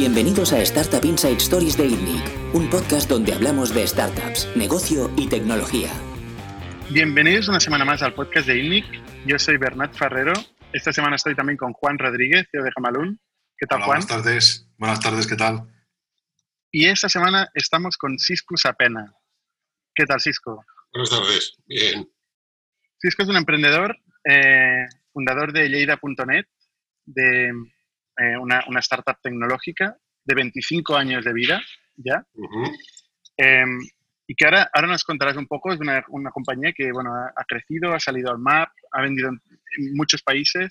Bienvenidos a Startup Inside Stories de ITNIC, un podcast donde hablamos de startups, negocio y tecnología. Bienvenidos una semana más al podcast de ITNIC. Yo soy Bernat Ferrero. Esta semana estoy también con Juan Rodríguez, CEO de Jamalún. ¿Qué tal, Juan? Buenas tardes. Buenas tardes, ¿qué tal? Y esta semana estamos con Cisco Sapena. ¿Qué tal, Cisco? Buenas tardes. Bien. Cisco es un emprendedor, eh, fundador de Lleida.net, de eh, una, startup tecnológica de 25 años de vida ya. Em, y que ahora, ahora nos contarás un poco, es una, una compañía que bueno, ha, crecido, ha salido al MAP, ha vendido en, muchos países.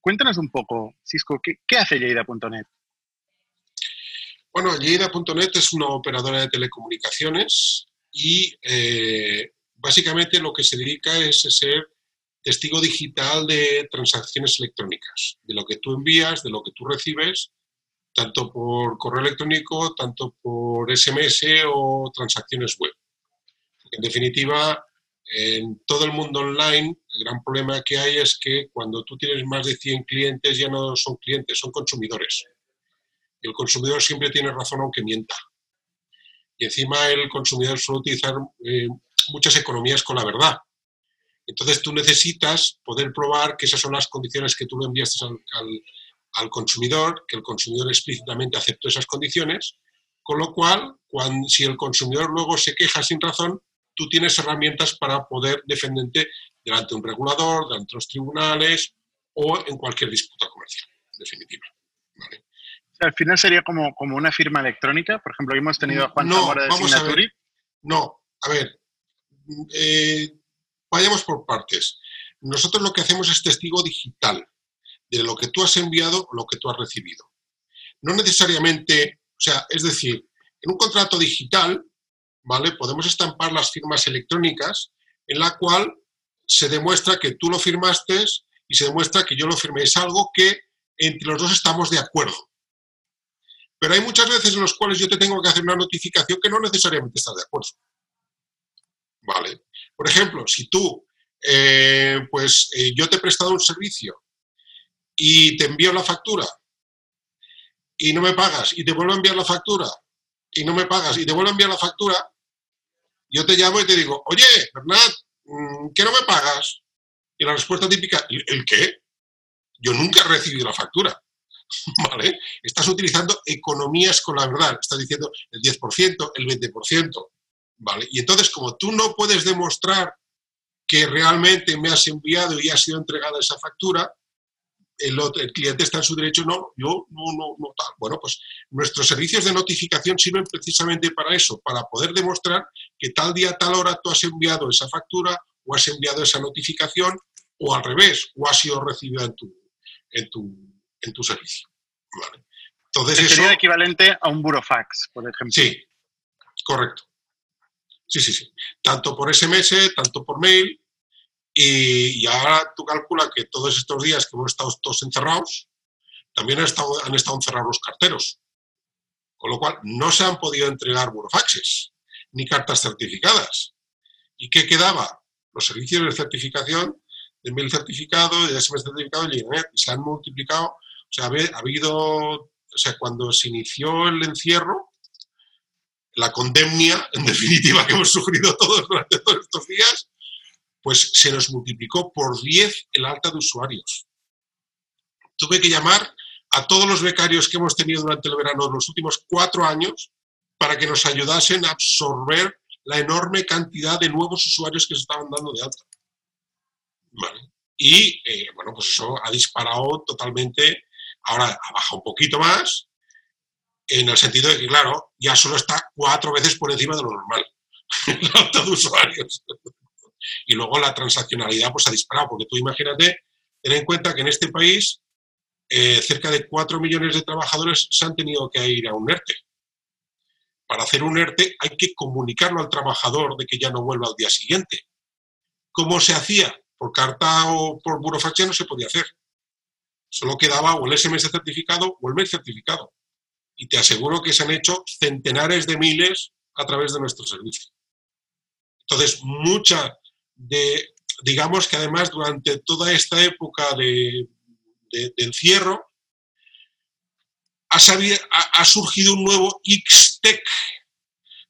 Cuéntanos un poco, Cisco, ¿qué, qué hace Lleida.net? Bueno, Lleida.net es una operadora de telecomunicaciones y eh, básicamente lo que se dedica es ser testigo digital de transacciones electrónicas, de lo que tú envías, de lo que tú recibes, tanto por correo electrónico, tanto por SMS o transacciones web. En definitiva, en todo el mundo online, el gran problema que hay es que cuando tú tienes más de 100 clientes ya no son clientes, son consumidores. El consumidor siempre tiene razón aunque mienta. Y encima el consumidor suele utilizar eh, muchas economías con la verdad. Entonces tú necesitas poder probar que esas son las condiciones que tú le enviaste al, consumidor, que el consumidor explícitamente aceptó esas condiciones, con lo cual, cuando, si el consumidor luego se queja sin razón, tú tienes herramientas para poder defenderte delante de un regulador, delante de los tribunales o en cualquier disputa comercial, en definitiva. Al final sería como, como una firma electrónica, por ejemplo, hemos tenido a Juan no, Zamora de vamos a ver, No, a ver, eh, vayamos por partes. Nosotros lo que hacemos es testigo digital de lo que tú has enviado o lo que tú has recibido. No necesariamente, o sea, es decir, en un contrato digital, ¿vale? Podemos estampar las firmas electrónicas en la cual se demuestra que tú lo firmaste y se demuestra que yo lo firmé. Es algo que entre los dos estamos de acuerdo. Pero hay muchas veces en las cuales yo te tengo que hacer una notificación que no necesariamente estás de acuerdo. ¿Vale? Por ejemplo, si tú, eh, pues eh, yo te he prestado un servicio y te envío la factura y no me pagas y te vuelvo a enviar la factura y no me pagas y te vuelvo a enviar la factura, yo te llamo y te digo, oye, Bernat, mm, ¿qué no me pagas? Y la respuesta típica, ¿el qué? Yo nunca he recibido la factura. ¿Vale? Estás utilizando economías con la verdad. Estás diciendo el 10%, el 20%. Y entonces, como tú no puedes demostrar que realmente me has enviado y ha sido entregada esa factura, el, el, cliente está en su derecho, no, yo no, no, no tal. Bueno, pues nuestros servicios de notificación sirven precisamente para eso, para poder demostrar que tal día, tal hora tú has enviado esa factura o has enviado esa notificación o al revés, o ha sido recibida en tu, en tu, en tu servicio. Entonces, sería equivalente a un burofax, por ejemplo. Sí, correcto. Sí, sí, sí. Tanto por SMS, tanto por mail. Y, ahora tú calculas que todos estos días que hemos estado todos encerrados, también han estado, han estado encerrados los carteros. Con lo cual, no se han podido entregar burofaxes ni cartas certificadas. ¿Y qué quedaba? Los servicios de certificación, de mail certificado, de SMS certificado y se han multiplicado. O sea, ha habido, o sea, cuando se inició el encierro, la condemnia, en definitiva, que hemos sufrido todos durante todos estos días, pues se nos multiplicó por 10 el alta de usuarios. Tuve que llamar a todos los becarios que hemos tenido durante el verano de los últimos cuatro años para que nos ayudasen a absorber la enorme cantidad de nuevos usuarios que se estaban dando de alta. Y, eh, bueno, pues eso ha disparado totalmente. Ahora ha bajado un poquito más, en el sentido de que, claro, ya solo está cuatro veces por encima de lo normal, la alta de usuarios. Y luego la transaccionalidad pues ha disparado, porque tú imagínate, ten en cuenta que en este país eh, cerca de cuatro millones de trabajadores se han tenido que ir a un ERTE. Para hacer un ERTE hay que comunicarlo al trabajador de que ya no vuelva al día siguiente. ¿Cómo se hacía? Por carta o por burofaxia no se podía hacer. Solo quedaba o el SMS certificado o el mail certificado y te aseguro que se han hecho centenares de miles a través de nuestro servicio. Entonces, mucha de, digamos que además durante toda esta época de, de, encierro, ha, surgido un nuevo XTEC.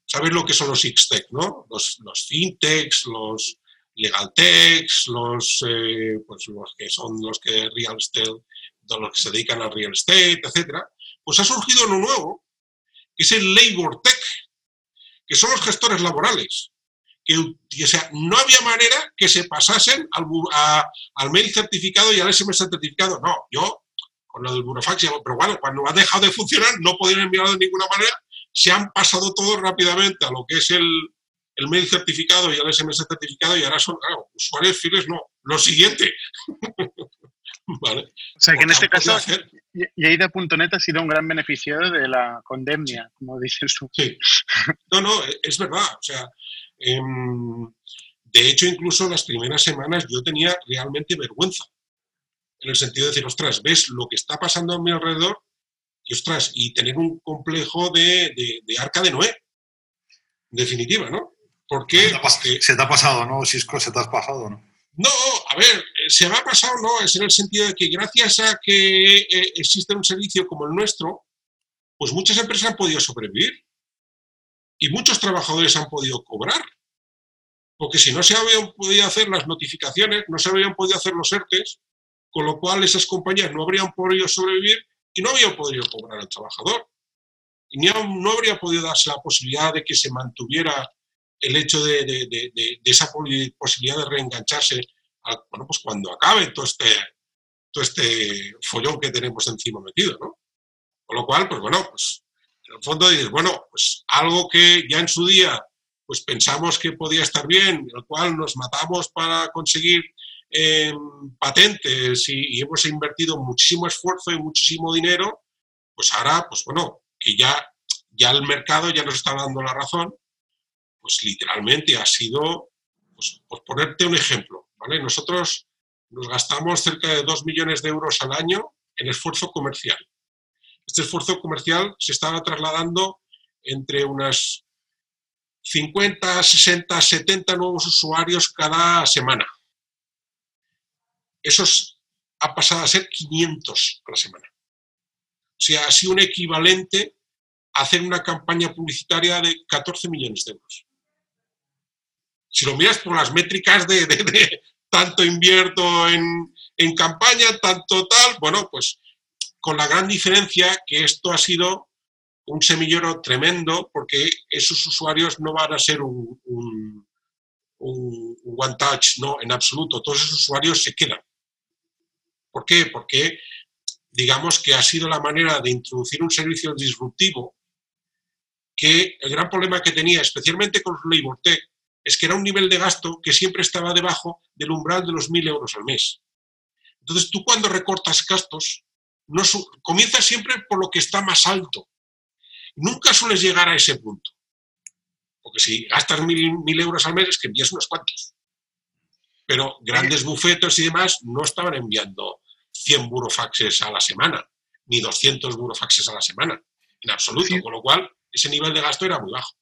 ¿Sabéis lo que son los XTEC, no? Los, los fintechs, los legaltechs, los, eh, pues los que son los que real estate, los que se dedican al real estate, etcétera. Pues ha surgido uno nuevo, que es el Labor Tech, que son los gestores laborales. Que, o sea, no había manera que se pasasen al, al mail certificado y al SMS certificado. No, yo con lo del burofax, pero bueno, cuando ha dejado de funcionar no podían enviarlo de ninguna manera, se han pasado todo rápidamente a lo que es el, el mail certificado y el SMS certificado y ahora son, usuarios fieles no. Lo siguiente. vale. O sea que en este caso, Yeida.net ha sido un gran beneficiario de la condemnia, como dices tú. Sí. No, no, es verdad. O sea, em, de hecho, incluso las primeras semanas yo tenía realmente vergüenza. En el sentido de decir, ostras, ves lo que está pasando a mi alrededor y, ostras, y tener un complejo de, de arca de Noé. En definitiva, ¿no? ¿Por qué? Se te ha pasado, ¿no, Cisco? ¿Se te ha pasado, no? No, a ver, se me ha pasado, no, es en el sentido de que gracias a que eh, existe un servicio como el nuestro, pues muchas empresas han podido sobrevivir y muchos trabajadores han podido cobrar. Porque si no se habían podido hacer las notificaciones, no se habían podido hacer los ERTES, con lo cual esas compañías no habrían podido sobrevivir y no habían podido cobrar al trabajador. Y no habría podido darse la posibilidad de que se mantuviera el hecho de, esa posibilidad de reengancharse, bueno, pues cuando acabe todo este, todo este follón que tenemos encima metido, ¿no? Con lo cual, pues bueno, pues en el fondo dices, bueno, pues algo que ya en su día pues pensamos que podía estar bien, el cual nos matamos para conseguir em, patentes y, y, hemos invertido muchísimo esfuerzo y muchísimo dinero, pues ahora, pues bueno, que ya, ya el mercado ya nos está dando la razón pues literalmente ha sido, pues, por ponerte un ejemplo, ¿vale? Nosotros nos gastamos cerca de 2 millones de euros al año en esfuerzo comercial. Este esfuerzo comercial se estaba trasladando entre unas 50, 60, 70 nuevos usuarios cada semana. Eso ha pasado a ser 500 a la semana. O sea, ha sido un equivalente a hacer una campaña publicitaria de 14 millones de euros si lo miras por las métricas de, tanto invierto en, campaña, tanto tal, bueno, pues con la gran diferencia que esto ha sido un semillero tremendo porque esos usuarios no van a ser un, un, one touch, no, en absoluto, todos esos usuarios se quedan. ¿Por qué? Porque digamos que ha sido la manera de introducir un servicio disruptivo que el gran problema que tenía, especialmente con Labor Tech, es que era un nivel de gasto que siempre estaba debajo del umbral de los 1.000 euros al mes. Entonces, tú cuando recortas gastos, no comienzas siempre por lo que está más alto. Nunca sueles llegar a ese punto. Porque si gastas 1.000 euros al mes, es que envías unos cuantos. Pero grandes bufetos y demás no estaban enviando 100 burofaxes a la semana, ni 200 burofaxes a la semana, en absoluto. Con lo cual, ese nivel de gasto era muy bajo.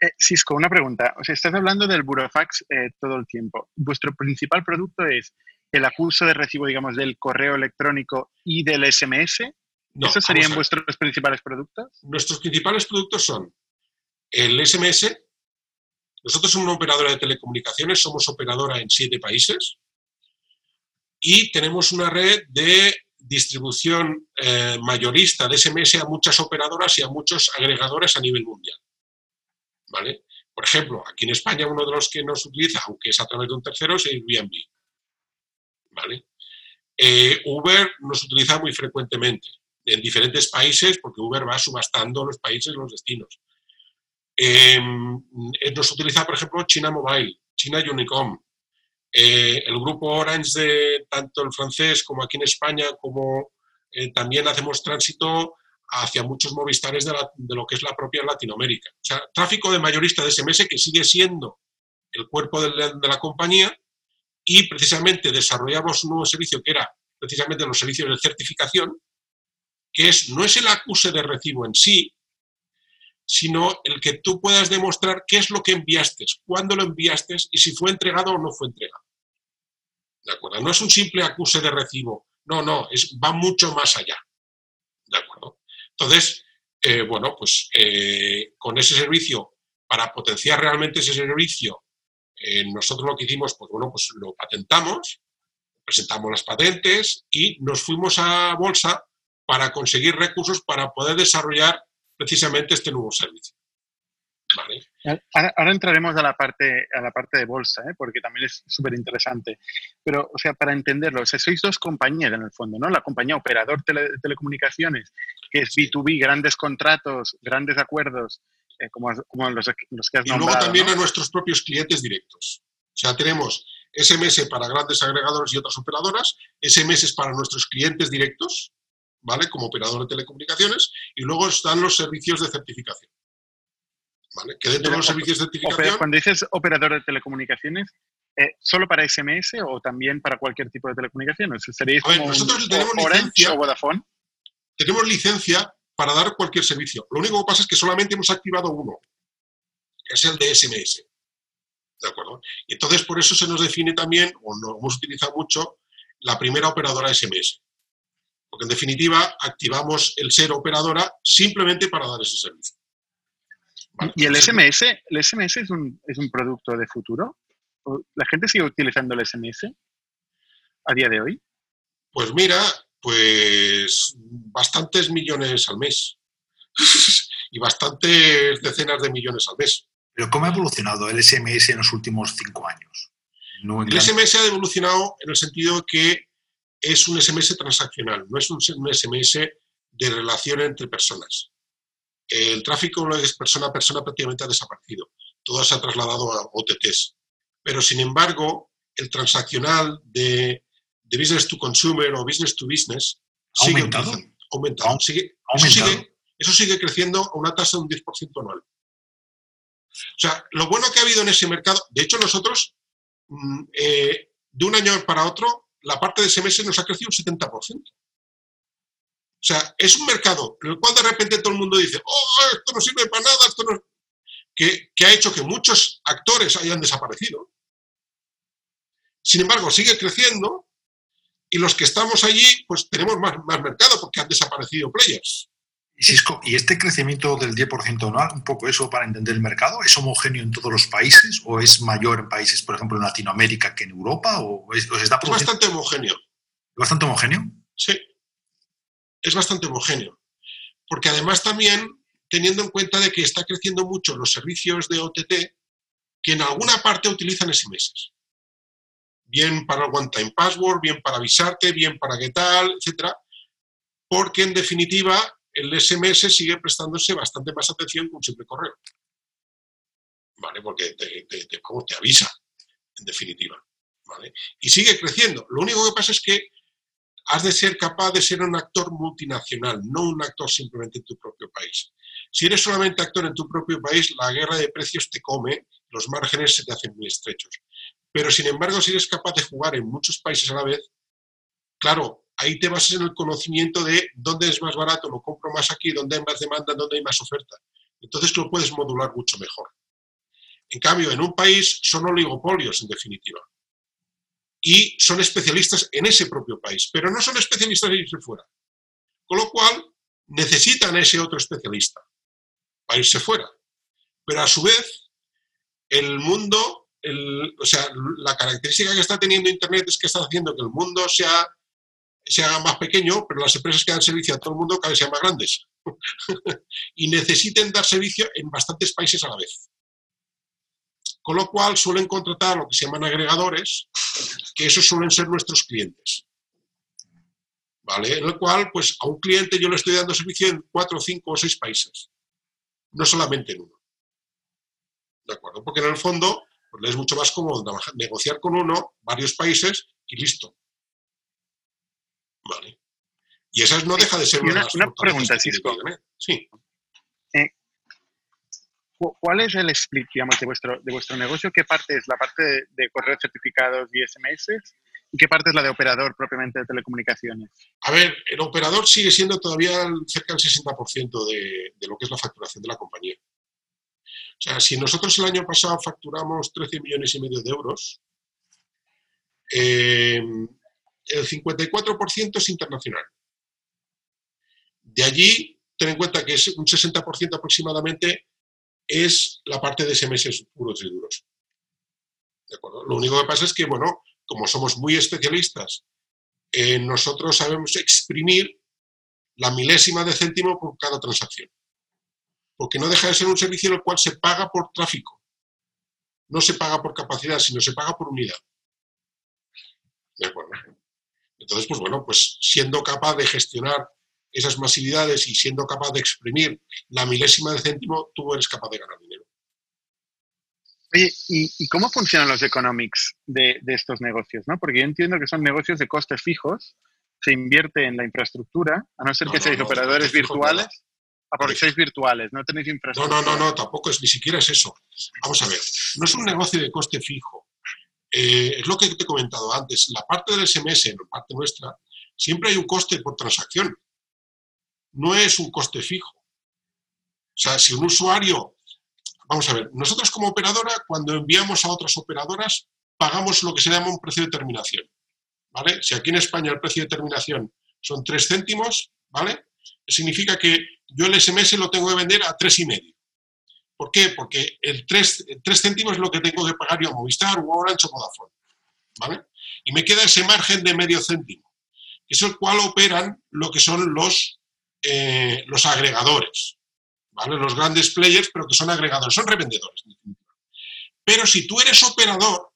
Eh, Cisco, una pregunta. O sea, estás hablando del burofax eh, todo el tiempo. ¿Vuestro principal producto es el acuso de recibo, digamos, del correo electrónico y del SMS? ¿Esos serían vuestros principales productos? Nuestros principales productos son el SMS. Nosotros somos una operadora de telecomunicaciones, somos operadora en siete países y tenemos una red de distribución eh, mayorista de SMS a muchas operadoras y a muchos agregadores a nivel mundial. Por ejemplo, aquí en España uno de los que nos utiliza, aunque es a través de un tercero, es Airbnb, ¿vale? Eh, Uber nos utiliza muy frecuentemente en diferentes países porque Uber va subastando los países y los destinos. Em, eh, nos utiliza, por ejemplo, China Mobile, China Unicom, eh, el grupo Orange de tanto el francés como aquí en España, como también hacemos tránsito hacia muchos movistares de, lo que es la propia Latinoamérica. O sea, tráfico de mayorista de SMS que sigue siendo el cuerpo de la, compañía y precisamente desarrollamos un nuevo servicio que era precisamente los servicios de certificación, que es, no es el acuse de recibo en sí, sino el que tú puedas demostrar qué es lo que enviaste, cuándo lo enviaste y si fue entregado o no fue entregado. ¿De acuerdo? No es un simple acuse de recibo, no, no, es, va mucho más allá. ¿De acuerdo? Entonces, eh, bueno, pues eh, con ese servicio, para potenciar realmente ese servicio, eh, nosotros lo que hicimos, pues bueno, pues lo patentamos, presentamos las patentes y nos fuimos a bolsa para conseguir recursos para poder desarrollar precisamente este nuevo servicio. Ahora, entraremos a la parte, a la parte de bolsa, ¿eh? porque también es súper interesante. Pero, o sea, para entenderlo, sois dos compañías en el fondo, ¿no? La compañía operador de telecomunicaciones, que es B2B, grandes contratos, grandes acuerdos, eh, como, como los, los, que has nombrado. Y luego también a nuestros propios clientes directos. O sea, tenemos SMS para grandes agregadores y otras operadoras, SMS para nuestros clientes directos, ¿vale? Como operador de telecomunicaciones, y luego están los servicios de certificación. Que dentro de los servicios de. Cuando dices operador de telecomunicaciones, eh, ¿solo para SMS o también para cualquier tipo de telecomunicaciones? ¿Seréis a ver, nosotros tenemos licencia, o Vodafone? Tenemos licencia para dar cualquier servicio. Lo único que pasa es que solamente hemos activado uno, que es el de SMS. ¿De acuerdo? Y entonces por eso se nos define también, o no hemos utilizado mucho, la primera operadora SMS. Porque en definitiva activamos el ser operadora simplemente para dar ese servicio. ¿Y el SMS? ¿El SMS es un, es un producto de futuro? ¿La gente sigue utilizando el SMS a día de hoy? Pues mira, pues bastantes millones al mes. y bastantes decenas de millones al mes. Pero ¿cómo ha evolucionado el SMS en los últimos cinco años? el SMS ha evolucionado en el sentido que es un SMS transaccional, no es un SMS de relación entre personas el tráfico es persona a persona prácticamente ha desaparecido. Todo se ha trasladado a OTTs. Pero, sin embargo, el transaccional de, business to consumer o business to business sigue aumentado. aumentado. Sigue, Eso, sigue, creciendo a una tasa de un 10% anual. O sea, lo bueno que ha habido en ese mercado, de hecho nosotros, mm, eh, de un año para otro, la parte de SMS nos ha crecido un 70%. O sea, es un mercado en el cual de repente todo el mundo dice, oh, esto no sirve para nada, esto no... Que, que ha hecho que muchos actores hayan desaparecido. Sin embargo, sigue creciendo y los que estamos allí, pues tenemos más, más mercado porque han desaparecido players. ¿y este crecimiento del 10% anual, un poco eso para entender el mercado, es homogéneo en todos los países o es mayor en países, por ejemplo, en Latinoamérica que en Europa? ¿O es, es bastante homogéneo. ¿Bastante homogéneo? Sí es bastante homogéneo. Porque además también teniendo en cuenta de que está creciendo mucho los servicios de OTT que en alguna parte utilizan SMS. Bien para el one-time password, bien para avisarte, bien para qué tal, etc. Porque en definitiva el SMS sigue prestándose bastante más atención que un simple correo. ¿Vale? Porque te, te, avisa, en definitiva. ¿Vale? Y sigue creciendo. Lo único que pasa es que has de ser capaz de ser un actor multinacional, no un actor simplemente en tu propio país. Si eres solamente actor en tu propio país, la guerra de precios te come, los márgenes se te hacen muy estrechos. Pero sin embargo, si eres capaz de jugar en muchos países a la vez, claro, ahí te basas en el conocimiento de dónde es más barato, lo compro más aquí, dónde hay más demanda, dónde hay más oferta. Entonces lo puedes modular mucho mejor. En cambio, en un país son oligopolios, en definitiva y son especialistas en ese propio país, pero no son especialistas en irse fuera. Con lo cual, necesitan a ese otro especialista para irse fuera. Pero a su vez, el mundo, o sea, la característica que está teniendo Internet es que está haciendo que el mundo sea, se haga más pequeño, pero las empresas que dan servicio a todo el mundo cada vez sean más grandes. y necesiten dar servicio en bastantes países a la vez. Con lo cual suelen contratar lo que se llaman agregadores, que esos suelen ser nuestros clientes. ¿Vale? En el cual, pues a un cliente yo le estoy dando servicio en cuatro, cinco o seis países, no solamente en uno. ¿De acuerdo? Porque en el fondo pues, es mucho más cómodo negociar con uno, varios países y listo. ¿Vale? Y esa no deja de ser una, una pregunta, Cisco. Sí. ¿Cuál es el split, digamos, de vuestro, de vuestro negocio? ¿Qué parte es la parte de, correos certificados y SMS? ¿Y qué parte es la de operador propiamente de telecomunicaciones? A ver, el operador sigue siendo todavía cerca del 60% de, de lo que es la facturación de la compañía. O sea, si nosotros el año pasado facturamos 13 millones y medio de euros, eh, el 54% es internacional. De allí, ten en cuenta que es un 60% aproximadamente es la parte de SMS puros y duros. ¿De acuerdo? Lo único que pasa es que, bueno, como somos muy especialistas, eh, nosotros sabemos exprimir la milésima de céntimo por cada transacción. Porque no deja de ser un servicio en el cual se paga por tráfico. No se paga por capacidad, sino se paga por unidad. ¿De acuerdo? Entonces, pues bueno, pues siendo capaz de gestionar esas masividades y siendo capaz de exprimir la milésima de céntimo, tú eres capaz de ganar dinero. Oye, ¿y, cómo funcionan los economics de, estos negocios? ¿no? Porque yo entiendo que son negocios de costes fijos, se invierte en la infraestructura, a no ser que seáis operadores virtuales. Ah, porque sois virtuales, no tenéis infraestructura. No, no, no, no, tampoco es, ni siquiera es eso. Vamos a ver, no es un negocio de coste fijo. Eh, es lo que te he comentado antes. La parte del SMS, la parte nuestra, siempre hay un coste por transacción no es un coste fijo. O sea, si un usuario, vamos a ver, nosotros como operadora, cuando enviamos a otras operadoras, pagamos lo que se llama un precio de terminación. ¿Vale? Si aquí en España el precio de terminación son 3 céntimos, ¿vale? Significa que yo el SMS lo tengo que vender a tres y medio. ¿Por qué? Porque el 3, céntimos es lo que tengo que pagar yo a Movistar o Orange o Vodafone. ¿Vale? Y me queda ese margen de medio céntimo, que es el cual operan lo que son los eh, los agregadores, ¿vale? Los grandes players, pero que son agregadores, son revendedores. Pero si tú eres operador,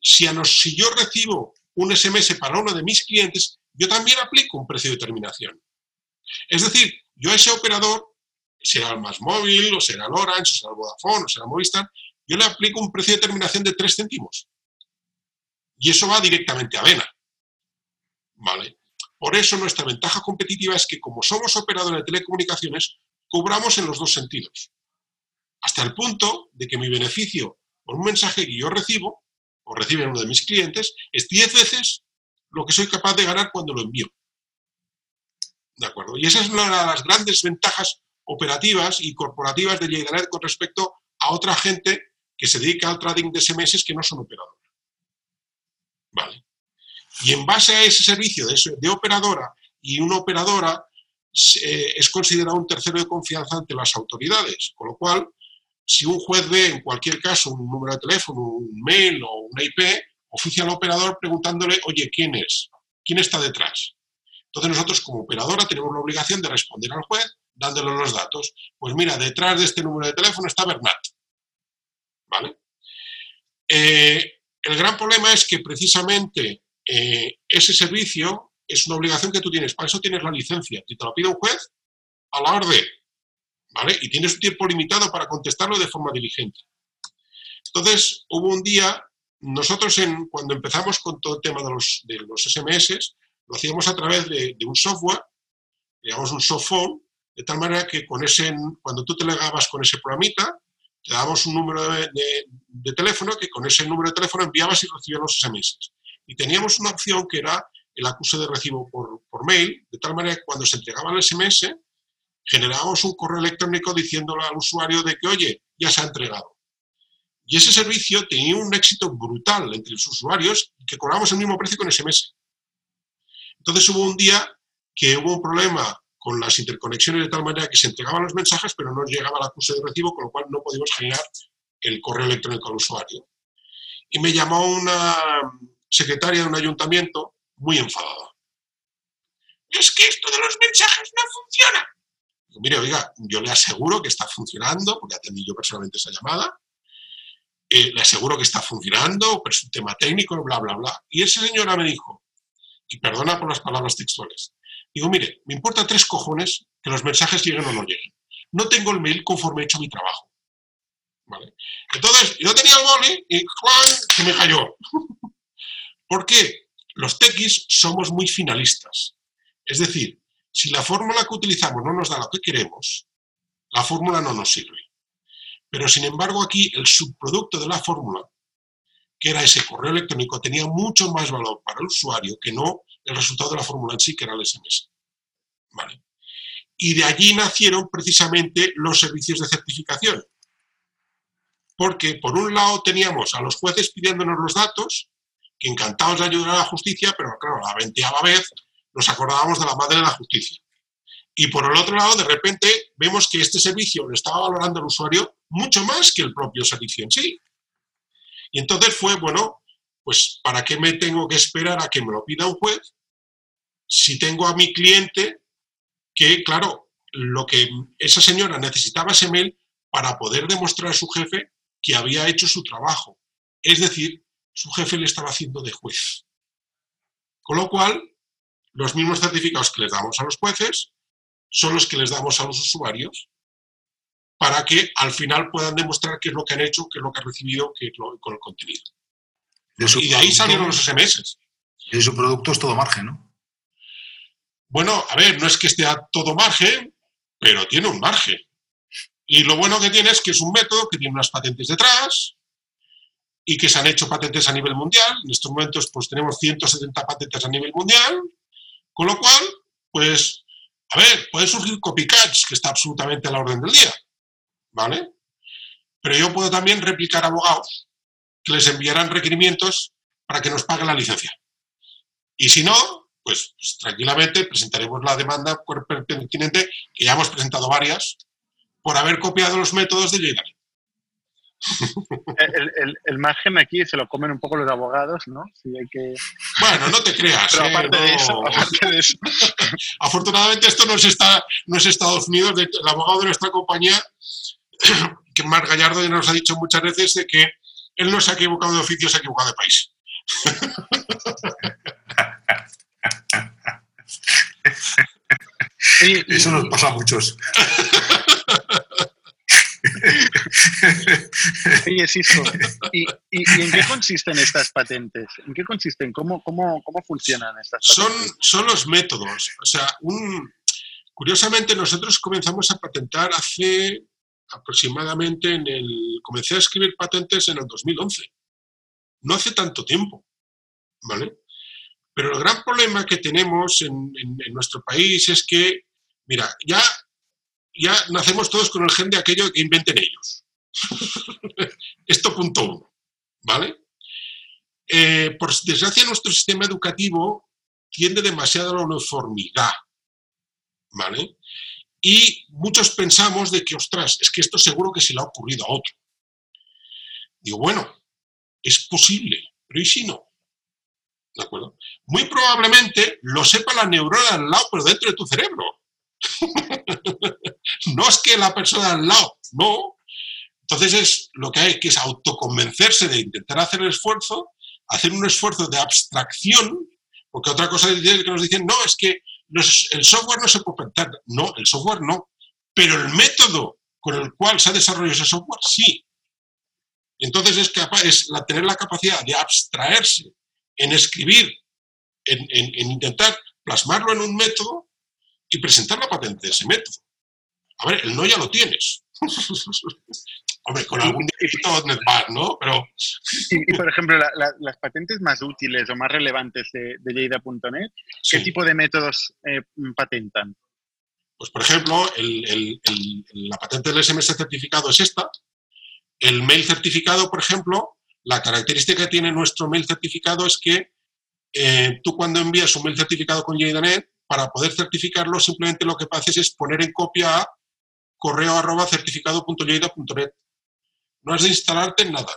si, yo recibo un SMS para uno de mis clientes, yo también aplico un precio de terminación. Es decir, yo a ese operador, será el más móvil, o será el Orange, o será el Vodafone, o será el Movistar, yo le aplico un precio de terminación de 3 céntimos. Y eso va directamente a Vena. ¿Vale? Por eso nuestra ventaja competitiva es que como somos operadores de telecomunicaciones, cobramos en los dos sentidos. Hasta el punto de que mi beneficio por un mensaje que yo recibo, o recibe uno de mis clientes, es 10 veces lo que soy capaz de ganar cuando lo envío. ¿De acuerdo? Y esa es una de las grandes ventajas operativas y corporativas de llegar con respecto a otra gente que se dedica al trading de SMS que no son operadores. Vale. Y en base a ese servicio de, operadora y una operadora eh, es considerado un tercero de confianza ante las autoridades. Con lo cual, si un juez ve en cualquier caso un número de teléfono, un mail o una IP, oficia al operador preguntándole, oye, ¿quién es? ¿Quién está detrás? Entonces nosotros como operadora tenemos la obligación de responder al juez dándole los datos. Pues mira, detrás de este número de teléfono está Bernat. ¿Vale? Eh, el gran problema es que precisamente eh, ese servicio es una obligación que tú tienes, para eso tienes la licencia. Si te lo pide un juez, a la orden, ¿vale? Y tienes un tiempo limitado para contestarlo de forma diligente. Entonces, hubo un día, nosotros en, cuando empezamos con todo el tema de los, de los SMS, lo hacíamos a través de, un software, digamos un softphone, de tal manera que con ese, cuando tú te legabas con ese programita, te dábamos un número de, de, teléfono que con ese número de teléfono enviabas y recibías los SMS. Y teníamos una opción que era el acuse de recibo por, mail, de tal manera que cuando se entregaba el SMS, generábamos un correo electrónico diciéndole al usuario de que, oye, ya se ha entregado. Y ese servicio tenía un éxito brutal entre los usuarios que cobrábamos el mismo precio con SMS. Entonces hubo un día que hubo un problema con las interconexiones de tal manera que se entregaban los mensajes, pero no llegaba el acuse de recibo, con lo cual no podíamos generar el correo electrónico al usuario. Y me llamó una, secretaria de un ayuntamiento muy enfadada. Es que esto de los mensajes no funciona. mire, oiga, yo le aseguro que está funcionando, porque atendí yo personalmente esa llamada, eh, le aseguro que está funcionando, pero es un tema técnico, bla, bla, bla. Y esa señora me dijo, y perdona por las palabras textuales, digo, mire, me importa tres cojones que los mensajes lleguen o no lleguen. No tengo el mail conforme he hecho mi trabajo. Entonces, yo tenía el boli y se me cayó. ¿Por qué? Los techis somos muy finalistas. Es decir, si la fórmula que utilizamos no nos da lo que queremos, la fórmula no nos sirve. Pero sin embargo aquí el subproducto de la fórmula, que era ese correo electrónico, tenía mucho más valor para el usuario que no el resultado de la fórmula en sí, que era el SMS. Y de allí nacieron precisamente los servicios de certificación. Porque por un lado teníamos a los jueces pidiéndonos los datos encantados de ayudar a la justicia, pero claro, la veinteava vez nos acordábamos de la madre de la justicia. Y por el otro lado, de repente, vemos que este servicio lo estaba valorando el usuario mucho más que el propio servicio en sí. Y entonces fue, bueno, pues ¿para qué me tengo que esperar a que me lo pida un juez si tengo a mi cliente que, claro, lo que esa señora necesitaba ese mail para poder demostrar a su jefe que había hecho su trabajo. Es decir, su jefe le estaba haciendo de juez. Con lo cual, los mismos certificados que les damos a los jueces son los que les damos a los usuarios para que al final puedan demostrar qué es lo que han hecho, qué es lo que han recibido, qué es lo, con el contenido. y de ahí salieron los SMS. Y su producto es todo margen, ¿no? Bueno, a ver, no es que esté a todo margen, pero tiene un margen. Y lo bueno que tiene es que es un método que tiene unas patentes detrás y que se han hecho patentes a nivel mundial. En estos momentos pues tenemos 170 patentes a nivel mundial, con lo cual, pues, a ver, pueden surgir copycats, que está absolutamente a la orden del día, ¿vale? Pero yo puedo también replicar abogados que les enviarán requerimientos para que nos paguen la licencia. Y si no, pues, pues, tranquilamente presentaremos la demanda pertinente, que ya hemos presentado varias, por haber copiado los métodos de Lleida. El, margen aquí se lo comen un poco los abogados, ¿no? que... Bueno, no te creas. Pero ¿eh? aparte, de eso, aparte, de eso, Afortunadamente esto no es, está, no es Estados Unidos. El abogado de nuestra compañía, que Marc Gallardo ya nos ha dicho muchas veces de que él no se ha equivocado de oficio, se ha equivocado de país. Eso nos pasa a muchos. Oye, Cisco, ¿y, en qué consisten estas patentes? ¿En qué consisten? ¿Cómo, cómo, cómo funcionan estas patentes? Son, son los métodos. O sea, un, curiosamente nosotros comenzamos a patentar hace aproximadamente en el... Comencé a escribir patentes en el 2011. No hace tanto tiempo, ¿vale? Pero el gran problema que tenemos en, nuestro país es que, mira, ya, ya nacemos todos con el gen de aquello que inventen ellos. Esto punto uno, ¿vale? Eh, por desgracia, nuestro sistema educativo tiende demasiado a la uniformidad, ¿vale? Y muchos pensamos de que, ostras, es que esto seguro que se le ha ocurrido a otro. Digo, bueno, es posible, pero ¿y si no? ¿De acuerdo? Muy probablemente lo sepa la neurona al lado, pero dentro de tu cerebro. No es que la persona al lado, no. Entonces es lo que hay que es autoconvencerse de intentar hacer el esfuerzo, hacer un esfuerzo de abstracción, porque otra cosa que nos dicen, no, es que el software no se puede pensar. No, el software no. Pero el método con el cual se ha desarrollado ese software, sí. Entonces es, capaz, es la, tener la capacidad de abstraerse en escribir, en, intentar plasmarlo en un método y presentar la patente de ese método. A ver, el no ya lo tienes. Hombre, con algún NetBar, ¿no? Pero... Y, por ejemplo, las patentes más útiles o más relevantes de, de Lleida.net, ¿qué tipo de métodos eh, patentan? Pues, por ejemplo, la patente del SMS certificado es esta. El mail certificado, por ejemplo, la característica que tiene nuestro mail certificado es que eh, tú cuando envías un mail certificado con JDanet, para poder certificarlo, simplemente lo que haces es poner en copia a correo arroba. No es de instalarte nada.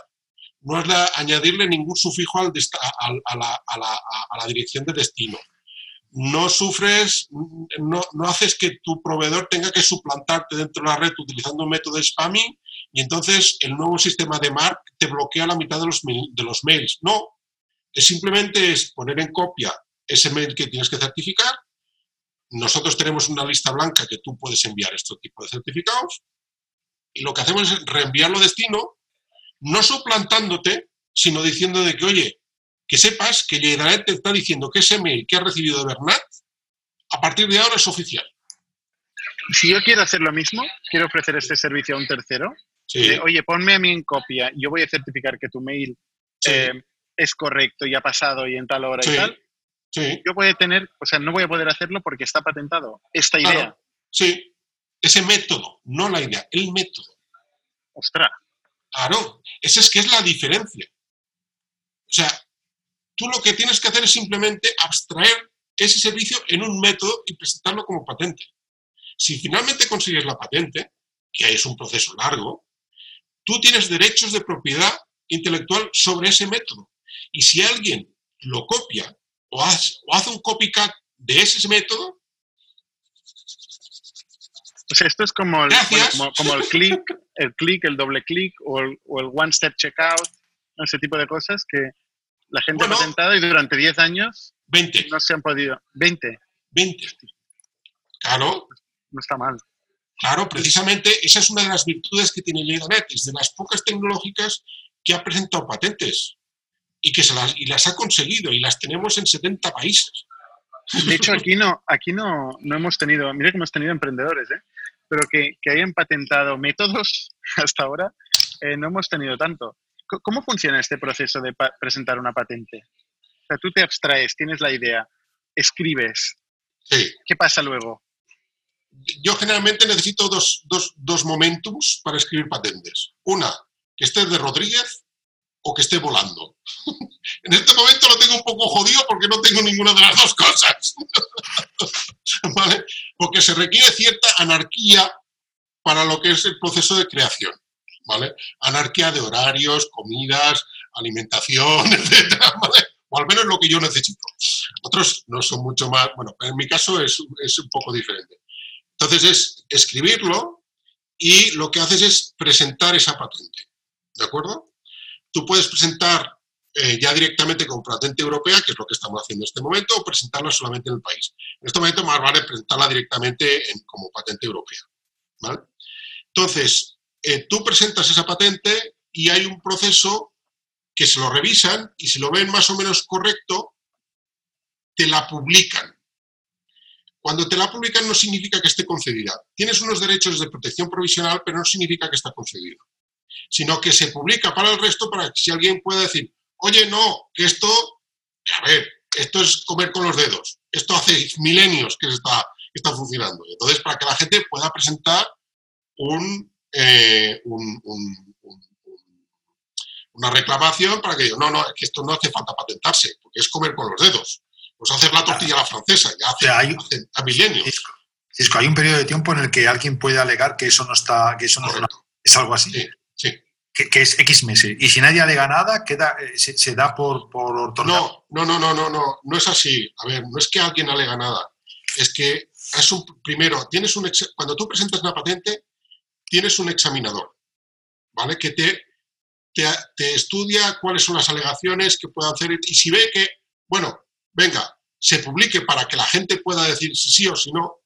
No es de añadirle ningún sufijo a, la, a, la, dirección de destino. No sufres, no, no haces que tu proveedor tenga que suplantarte dentro de la red utilizando un método de spamming y entonces el nuevo sistema de MARC te bloquea la mitad de los, de los mails. No, es simplemente es poner en copia ese mail que tienes que certificar. Nosotros tenemos una lista blanca que tú puedes enviar este tipo de certificados y lo que hacemos es reenviarlo a destino, no suplantándote, sino diciendo de que, oye, que sepas que Yedanet te está diciendo que ese mail que has recibido de Bernat, a partir de ahora es oficial. Si yo quiero hacer lo mismo, quiero ofrecer este servicio a un tercero, oye, ponme a mí en copia, yo voy a certificar que tu mail eh, es correcto y ha pasado y en tal hora y tal. Yo voy a tener, o sea, no voy a poder hacerlo porque está patentado esta idea. Sí, ese método, no la idea, el método. Ostras. Claro, esa es que es la diferencia. O sea, tú lo que tienes que hacer es simplemente abstraer ese servicio en un método y presentarlo como patente. Si finalmente consigues la patente, que es un proceso largo, tú tienes derechos de propiedad intelectual sobre ese método. Y si alguien lo copia o hace, o hace un copycat de ese método, o sea, esto es como el, como, el click, el click, el doble clic o el, one step checkout, ese tipo de cosas que la gente ha patentado y durante 10 años 20. no se han podido. 20. 20. Claro. No está mal. Claro, precisamente esa es una de las virtudes que tiene LeaderNet, es de las pocas tecnológicas que ha presentado patentes y que se las, y las ha conseguido y las tenemos en 70 países. De hecho, aquí no, aquí no, no hemos tenido, mira que hemos tenido emprendedores, ¿eh? pero que, que, hayan patentado métodos hasta ahora, eh, no hemos tenido tanto. ¿Cómo funciona este proceso de presentar una patente? O sea, tú te abstraes, tienes la idea, escribes. Sí. ¿Qué pasa luego? yo generalmente necesito dos, dos, dos momentums para escribir patentes. Una, que esté de Rodríguez o que esté volando. en este momento lo tengo un poco jodido porque no tengo ninguna de las dos cosas. ¿Vale? Porque se requiere cierta anarquía para lo que es el proceso de creación. ¿Vale? Anarquía de horarios, comidas, alimentación, etc. O al menos lo que yo necesito. Otros no son mucho más, bueno, en mi caso es, es un poco diferente. Entonces es escribirlo y lo que haces es presentar esa patente. ¿De acuerdo? Tú puedes presentar eh, ya directamente con patente europea, que es lo que estamos haciendo en este momento, o presentarla solamente en el país. En este momento más vale presentarla directamente como patente europea. Entonces, eh, tú presentas esa patente y hay un proceso que se lo revisan y si lo ven más o menos correcto, te la publican. Cuando te la publican no significa que esté concedida. Tienes unos derechos de protección provisional, pero no significa que está concedido. Sino que se publica para el resto para que si alguien pueda decir, oye, no, que esto, a ver, esto es comer con los dedos. Esto hace milenios que está, está funcionando. Entonces, para que la gente pueda presentar un, eh, una reclamación para que diga, no, no, que esto no hace falta patentarse, porque es comer con los dedos pues hacer la tortilla a la francesa, ya hace, hay, a milenios. hay un periodo de tiempo en el que alguien puede alegar que eso no está, que eso no es, algo así. Sí, Que, es X meses. Y si nadie alega nada, queda, eh, se, da por, por No, no, no, no, no, no, no es así. A ver, no es que alguien alega nada. Es que es un, primero, tienes un cuando tú presentas una patente, tienes un examinador, ¿vale? Que te, te, te estudia cuáles son las alegaciones que puede hacer y si ve que, bueno, venga, se publique para que la gente pueda decir si sí o si no,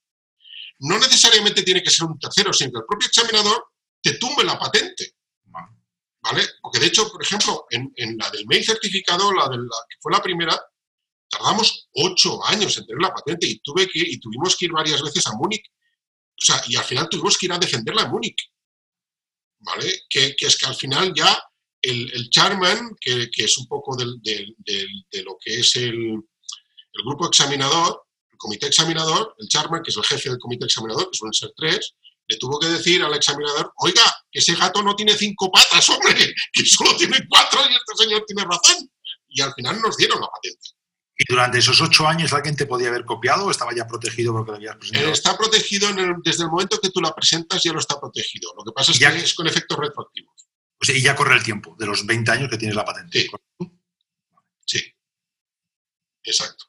no necesariamente tiene que ser un tercero, sino que el propio examinador te tumbe la patente. ¿Vale? Porque de hecho, por ejemplo, en, la del mail certificado, la, de la que fue la primera, tardamos ocho años en tener la patente y, tuve que, y tuvimos que ir varias veces a Múnich. O sea, y al final tuvimos que ir a defenderla en Múnich. ¿Vale? Que, es que al final ya el, el chairman, que, es un poco de lo que es el, el grupo examinador, el comité examinador, el chairman, que es el jefe del comité examinador, que suelen ser tres, le tuvo que decir al examinador, oiga, que ese gato no tiene cinco patas, hombre, que solo tiene cuatro y este señor tiene razón. Y al final nos dieron la patente. ¿Y durante esos ocho años alguien te podía haber copiado o estaba ya protegido porque lo habías presentado? Está protegido desde el momento que tú la presentas, ya lo está protegido. Lo que pasa es que es con efectos retroactivos. O sea, y ya corre el tiempo de los 20 años que tienes la patente. Sí. Sí. Exacto.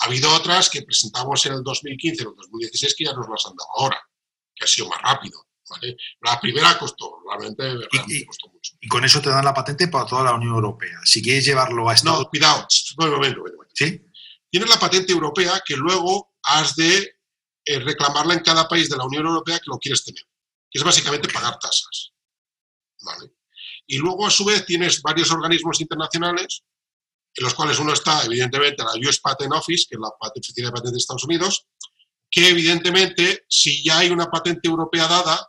Ha habido otras que presentamos en el 2015, en el 2016, que ya nos las han dado ahora, que ha sido más rápido. La primera costó, realmente, y, costó mucho. Y con eso te dan la patente para toda la Unión Europea. Si quieres llevarlo a Estados No, cuidado, un momento, ¿Sí? Tienes la patente europea que luego has de eh, reclamarla en cada país de la Unión Europea que lo quieres tener, que es básicamente pagar tasas. Y luego, a su vez, tienes varios organismos internacionales en los cuales uno está, evidentemente, la US Patent Office, que es la Oficina de Patentes de Estados Unidos, que evidentemente, si ya hay una patente europea dada,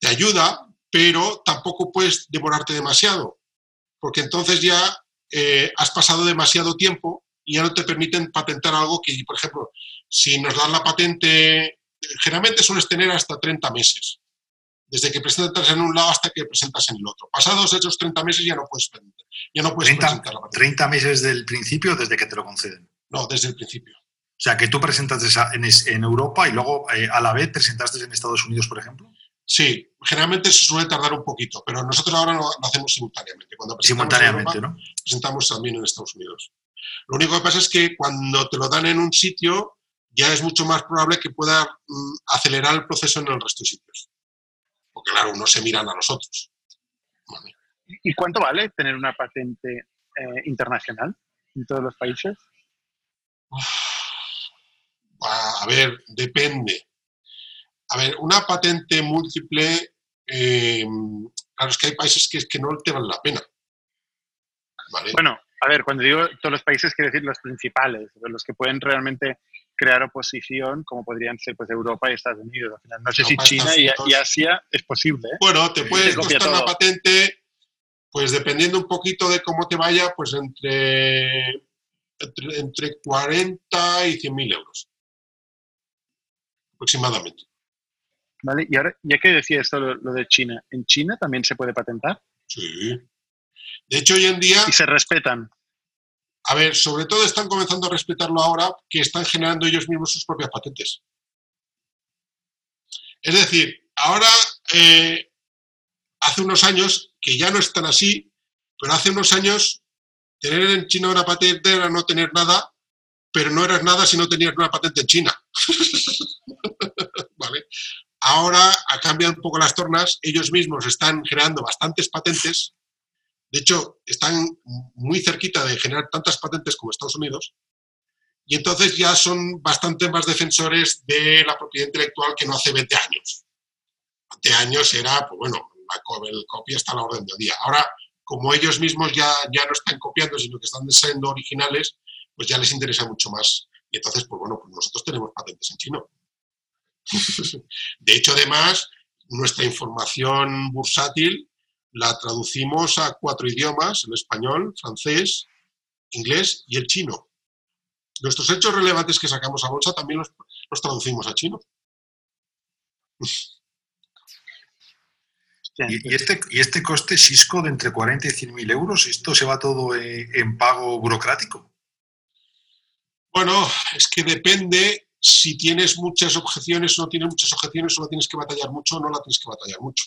te ayuda, pero tampoco puedes demorarte demasiado, porque entonces ya eh, has pasado demasiado tiempo y ya no te permiten patentar algo que, por ejemplo, si nos dan la patente, generalmente sueles tener hasta 30 meses desde que presentas en un lado hasta que presentas en el otro. Pasados esos 30 meses ya no puedes, ya no puedes 30, presentar la patente. 30 meses del principio desde que te lo conceden. No, desde el principio. O sea, que tú presentaste en, Europa y luego eh, a la vez presentaste en Estados Unidos, por ejemplo. Sí, generalmente se suele tardar un poquito, pero nosotros ahora lo, hacemos simultáneamente. Cuando simultáneamente, ¿no? Presentamos también en Estados Unidos. Lo único que pasa es que cuando te lo dan en un sitio, ya es mucho más probable que pueda mm, acelerar el proceso en el resto de sitios. Porque claro, no se miran a los otros. ¿Y cuánto vale tener una patente eh, internacional en todos los países? A ver, depende. A ver, una patente múltiple, eh, claro, es que hay países que, que no te valen la pena. Bueno, a ver, cuando digo todos los países, quiero decir los principales, los que pueden realmente crear oposición, como podrían ser pues Europa y Estados Unidos. no sé si China y, Asia es posible. ¿eh? Bueno, te puede costar una patente, pues dependiendo un poquito de cómo te vaya, pues entre, entre, 40 y 100 mil euros aproximadamente. Vale, y ahora, ya que decía esto lo, de China, ¿en China también se puede patentar? Sí. De hecho, hoy en día... Y se respetan. A ver, sobre todo están comenzando a respetarlo ahora que están generando ellos mismos sus propias patentes. Es decir, ahora, eh, hace unos años, que ya no están así, pero hace unos años, tener en China una patente era no tener nada, pero no eras nada si no tenías una patente en China. ¿Vale? Ahora ha cambiado un poco las tornas, ellos mismos están creando bastantes patentes, de hecho están muy cerquita de generar tantas patentes como Estados Unidos, y entonces ya son bastante más defensores de la propiedad intelectual que no hace 20 años. 20 años era, pues bueno, el copia está a la orden del día. Ahora, como ellos mismos ya, ya no están copiando, sino que están siendo originales, pues ya les interesa mucho más. Y entonces, pues bueno, pues nosotros tenemos patentes en chino. De hecho, además, nuestra información bursátil la traducimos a cuatro idiomas, el español, francés, inglés y el chino. Nuestros hechos relevantes que sacamos a bolsa también los, traducimos a chino. ¿Y, este, ¿Y este coste Cisco de entre 40 y 100 mil euros, esto se va todo en pago burocrático? Bueno, es que depende si tienes muchas objeciones o no tienes muchas objeciones o la tienes que batallar mucho o no la tienes que batallar mucho.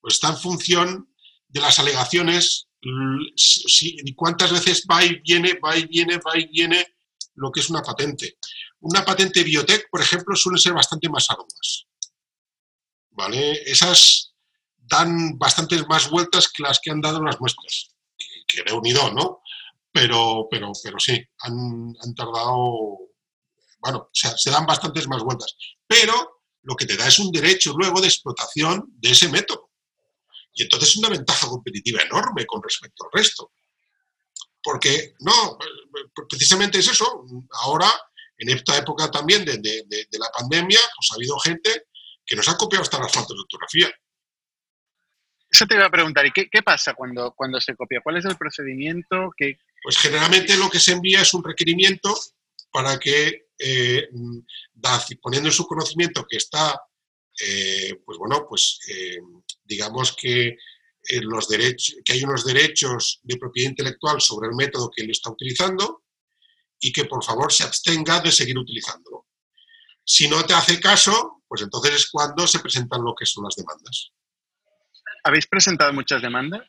Pues está en función de las alegaciones, y cuántas veces va y viene, va y viene, va y viene lo que es una patente. Una patente biotech, por ejemplo, suele ser bastante más arduas. ¿Vale? Esas dan bastantes más vueltas que las que han dado las muestras, que, he unido, ¿no? Pero, pero, pero sí, han tardado bueno, se dan bastantes más vueltas. Pero lo que te da es un derecho luego de explotación de ese método. Y entonces es una ventaja competitiva enorme con respecto al resto. Porque, no, precisamente es eso. Ahora, en esta época también de, la pandemia, pues ha habido gente que nos ha copiado hasta las faltas de ortografía. Eso te iba a preguntar, ¿y qué, pasa cuando, cuando se copia? ¿Cuál es el procedimiento? que Pues generalmente lo que se envía es un requerimiento para que eh, poniendo en su conocimiento que está, eh, pues bueno, pues eh, digamos que, los derechos, que hay unos derechos de propiedad intelectual sobre el método que él está utilizando y que por favor se abstenga de seguir utilizándolo. Si no te hace caso, pues entonces es cuando se presentan lo que son las demandas. ¿Habéis presentado muchas demandas?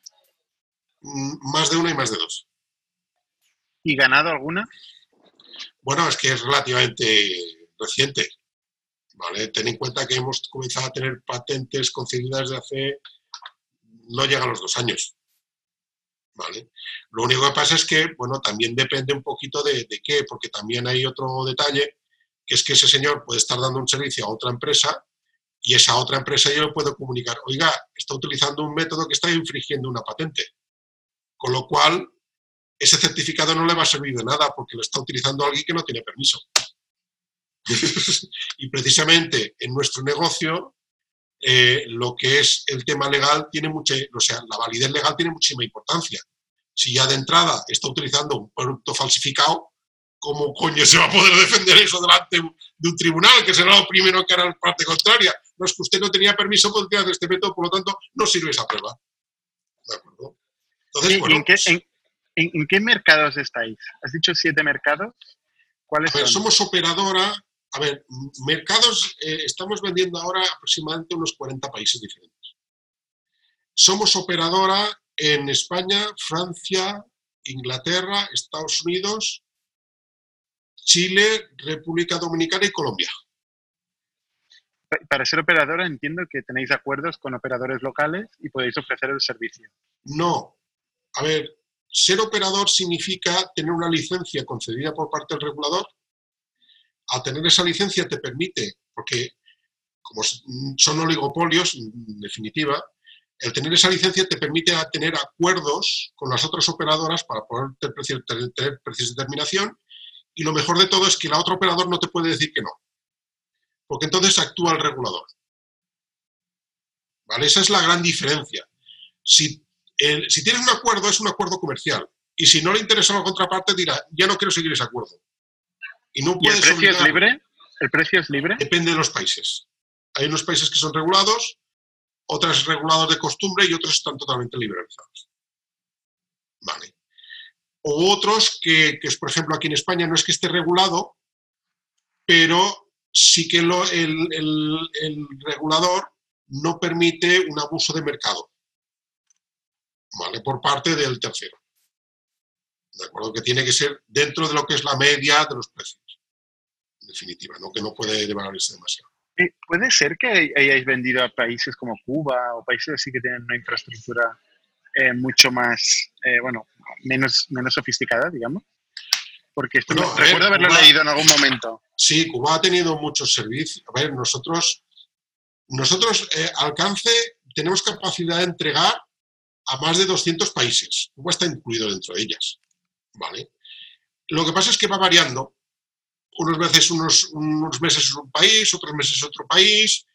Mm, más de una y más de dos. ¿Y ganado alguna? Bueno, es que es relativamente reciente. ¿vale? Ten en cuenta que hemos comenzado a tener patentes concedidas de hace, no llega a los dos años. ¿vale? Lo único que pasa es que, bueno, también depende un poquito de, qué, porque también hay otro detalle, que es que ese señor puede estar dando un servicio a otra empresa y esa otra empresa yo le puedo comunicar, oiga, está utilizando un método que está infringiendo una patente. Con lo cual, ese certificado no le va a servir de nada porque lo está utilizando alguien que no tiene permiso. y precisamente en nuestro negocio, eh, lo que es el tema legal tiene mucha, o sea, la validez legal tiene muchísima importancia. Si ya de entrada está utilizando un producto falsificado, ¿cómo coño se va a poder defender eso delante de un tribunal, que será lo primero que hará la parte contraria? No es que usted no tenía permiso para utilizar este método, por lo tanto, no sirve esa prueba. ¿De acuerdo? Entonces, bueno, ¿En, qué, ¿En, qué mercados estáis? Has dicho siete mercados. ¿Cuáles ver, son? somos operadora. A ver, mercados, eh, estamos vendiendo ahora aproximadamente unos 40 países diferentes. Somos operadora en España, Francia, Inglaterra, Estados Unidos, Chile, República Dominicana y Colombia. Pa- Para ser operadora entiendo que tenéis acuerdos con operadores locales y podéis ofrecer el servicio. No. A ver, ser operador significa tener una licencia concedida por parte del regulador. Al tener esa licencia te permite, porque como son oligopolios, en definitiva, el tener esa licencia te permite tener acuerdos con las otras operadoras para poder tener precios de terminación. Y lo mejor de todo es que la otra operador no te puede decir que no. Porque entonces actúa el regulador. ¿Vale? Esa es la gran diferencia. Si el- si tienes un acuerdo, es un acuerdo comercial. Y si no le interesa a la contraparte, dirá, ya no quiero seguir ese acuerdo. Y no ¿Y el puedes precio es libre? ¿El precio es libre? Depende de los países. Hay unos países que son regulados, otros regulados de costumbre y otros están totalmente liberalizados. Vale. O otros que, que es, por ejemplo, aquí en España no es que esté regulado, pero sí que lo- el, el- el regulador no permite un abuso de mercado. ¿Vale? Por parte del tercero. ¿De acuerdo? Que tiene que ser dentro de lo que es la media de los precios. En definitiva, ¿no? Que no puede devaluarse demasiado. ¿Puede ser que hay- hayáis vendido a países como Cuba o países así que tienen una infraestructura eh, mucho más, eh, bueno, menos, menos sofisticada, digamos? Porque esto No, me- ver, recuerdo haberlo Cuba- leído en algún momento. Sí, Cuba ha tenido muchos servicios. A ver, nosotros, nosotros eh, alcance, tenemos capacidad de entregar a más de 200 países. Cuba está incluido dentro de ellas. ¿Vale? Lo que pasa es que va variando. Unos meses, unos, meses es un país, otros meses es otro país.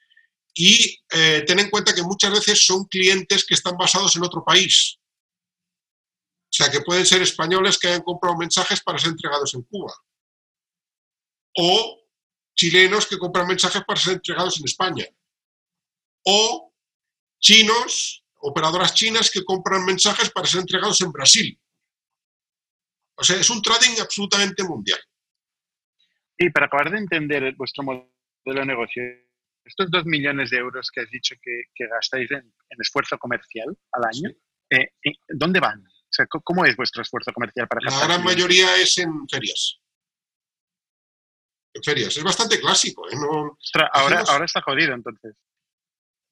Y eh, ten en cuenta que muchas veces son clientes que están basados en otro país. O sea, que pueden ser españoles que hayan comprado mensajes para ser entregados en Cuba o chilenos que compran mensajes para ser entregados en España, o chinos, operadoras chinas que compran mensajes para ser entregados en Brasil. O sea, es un trading absolutamente mundial. Y para acabar de entender vuestro modelo de negocio, estos dos millones de euros que has dicho que, que gastáis en, en esfuerzo comercial al año, eh, eh, ¿dónde van? O sea, ¿cómo- ¿cómo es vuestro esfuerzo comercial para La gran mayoría es en ferias. En ferias. Es bastante clásico. ¿eh? No- Ostras, ahora, hacemos- ahora está jodido, entonces.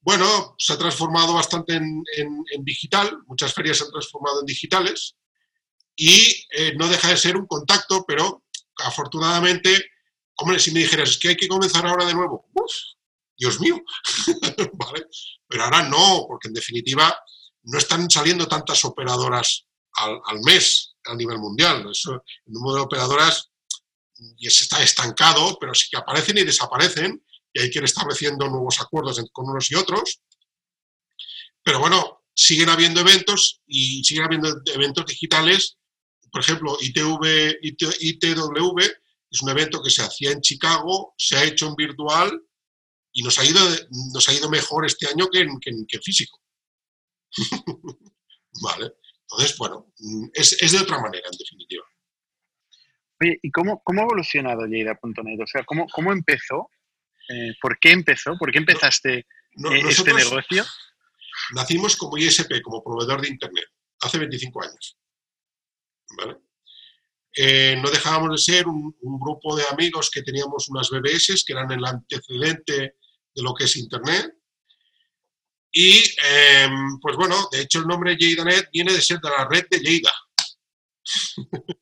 Bueno, se ha transformado bastante en, digital. Muchas ferias se han transformado en digitales. Y eh, no deja de ser un contacto, pero afortunadamente, hombre, si me dijeras "Es que hay que comenzar ahora de nuevo, ¡uf! Dios mío. Pero ahora no, porque en definitiva no están saliendo tantas operadoras al, al mes a nivel mundial. Eso, el número de operadoras y se está estancado, pero sí que aparecen y desaparecen y hay que ir estableciendo nuevos acuerdos con unos y otros. Pero bueno, siguen habiendo eventos y siguen habiendo eventos digitales. Por ejemplo, ITV, IT ITW es un evento que se hacía en Chicago, se ha hecho en virtual y nos ha ido, nos ha ido mejor este año que en, físico. vale. Entonces, bueno, es, es de otra manera, en definitiva. Oye, ¿y cómo, cómo ha evolucionado Lleida.net? O sea, ¿cómo, cómo empezó? Eh, ¿Por qué empezó? ¿Por qué empezaste No- eh, este negocio? nacimos como ISP, como proveedor de Internet, hace 25 años. ¿Vale? Eh, no dejábamos de ser un, un grupo de amigos que teníamos unas BBS, que eran el antecedente de lo que es Internet. Y, eh, pues bueno, de hecho el nombre JeidaNet viene de ser de la red de Lleida.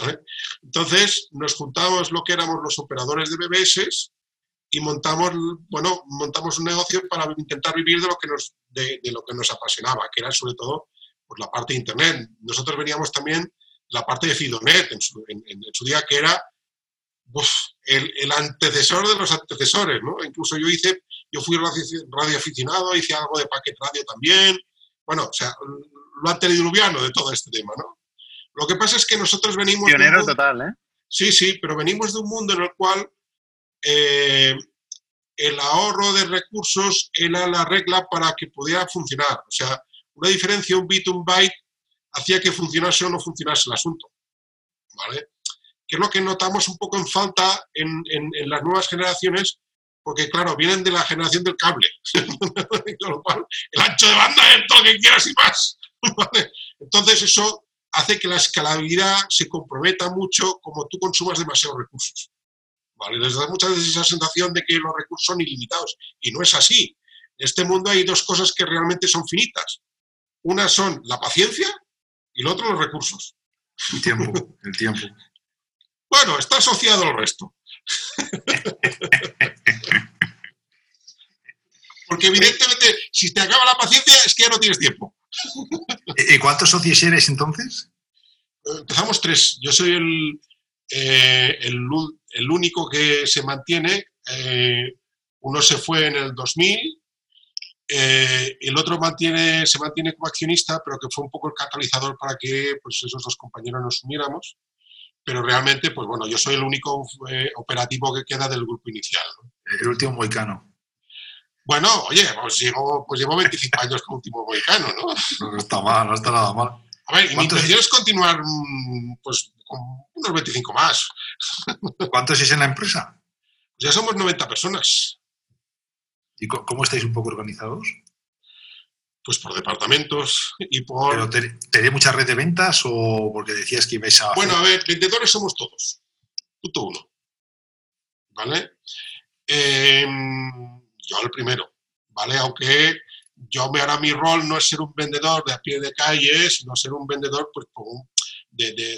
¿Vale? Entonces nos juntamos lo que éramos los operadores de BBS y montamos, bueno, montamos un negocio para intentar vivir de lo que nos, de, de lo que nos apasionaba, que era sobre todo pues, la parte de Internet. Nosotros veníamos también de la parte de Fidonet en su, en, en su día, que era uf, el, el, antecesor de los antecesores, ¿no? Incluso yo hice, yo fui radio, radio aficionado, hice algo de paquet radio también, bueno, o sea, lo antediluviano de todo este tema, ¿no? Lo que pasa es que nosotros venimos... Pionero mundo, total, ¿eh? Sí, sí, pero venimos de un mundo en el cual eh, el ahorro de recursos era la regla para que pudiera funcionar. O sea, una diferencia, un bit, un byte, hacía que funcionase o no funcionase el asunto. ¿Vale? que es lo que notamos un poco en falta en, las nuevas generaciones, porque claro, vienen de la generación del cable, el ancho de banda es todo lo que quieras y más. Entonces eso hace que la escalabilidad se comprometa mucho como tú consumas demasiados recursos. ¿Vale? Les da muchas veces esa sensación de que los recursos son ilimitados y no es así. En este mundo hay dos cosas que realmente son finitas. Una son la paciencia y lo otro los recursos. El tiempo, el tiempo. Bueno, está asociado al resto. Porque evidentemente, si te acaba la paciencia, es que ya no tienes tiempo. ¿Y cuántos socios eres entonces? Empezamos tres. Yo soy el, eh, el, único que se mantiene. Eh, uno se fue en el 2000, eh, el otro mantiene, se mantiene como accionista, pero que fue un poco el catalizador para que pues, esos dos compañeros nos uniéramos. Pero realmente, pues bueno, yo soy el único operativo que queda del grupo inicial. El último moicano. Bueno, oye, pues llevo, pues llevo 25 años como último mohicano, ¿no? No está mal, no está nada mal. A ver, mi intención es continuar mm, pues, unos 25 más. ¿Cuántos es en la empresa? ya somos 90 personas. ¿Y cómo estáis un poco organizados? Pues por departamentos y por... ¿Pero tenéis mucha red de ventas o porque decías que ibais a... Bueno, a ver, vendedores somos todos. Punto uno. ¿Vale? Eh, yo el primero, ¿vale? Aunque yo me hará mi rol no es ser un vendedor de a pie de calle, sino ser un vendedor, pues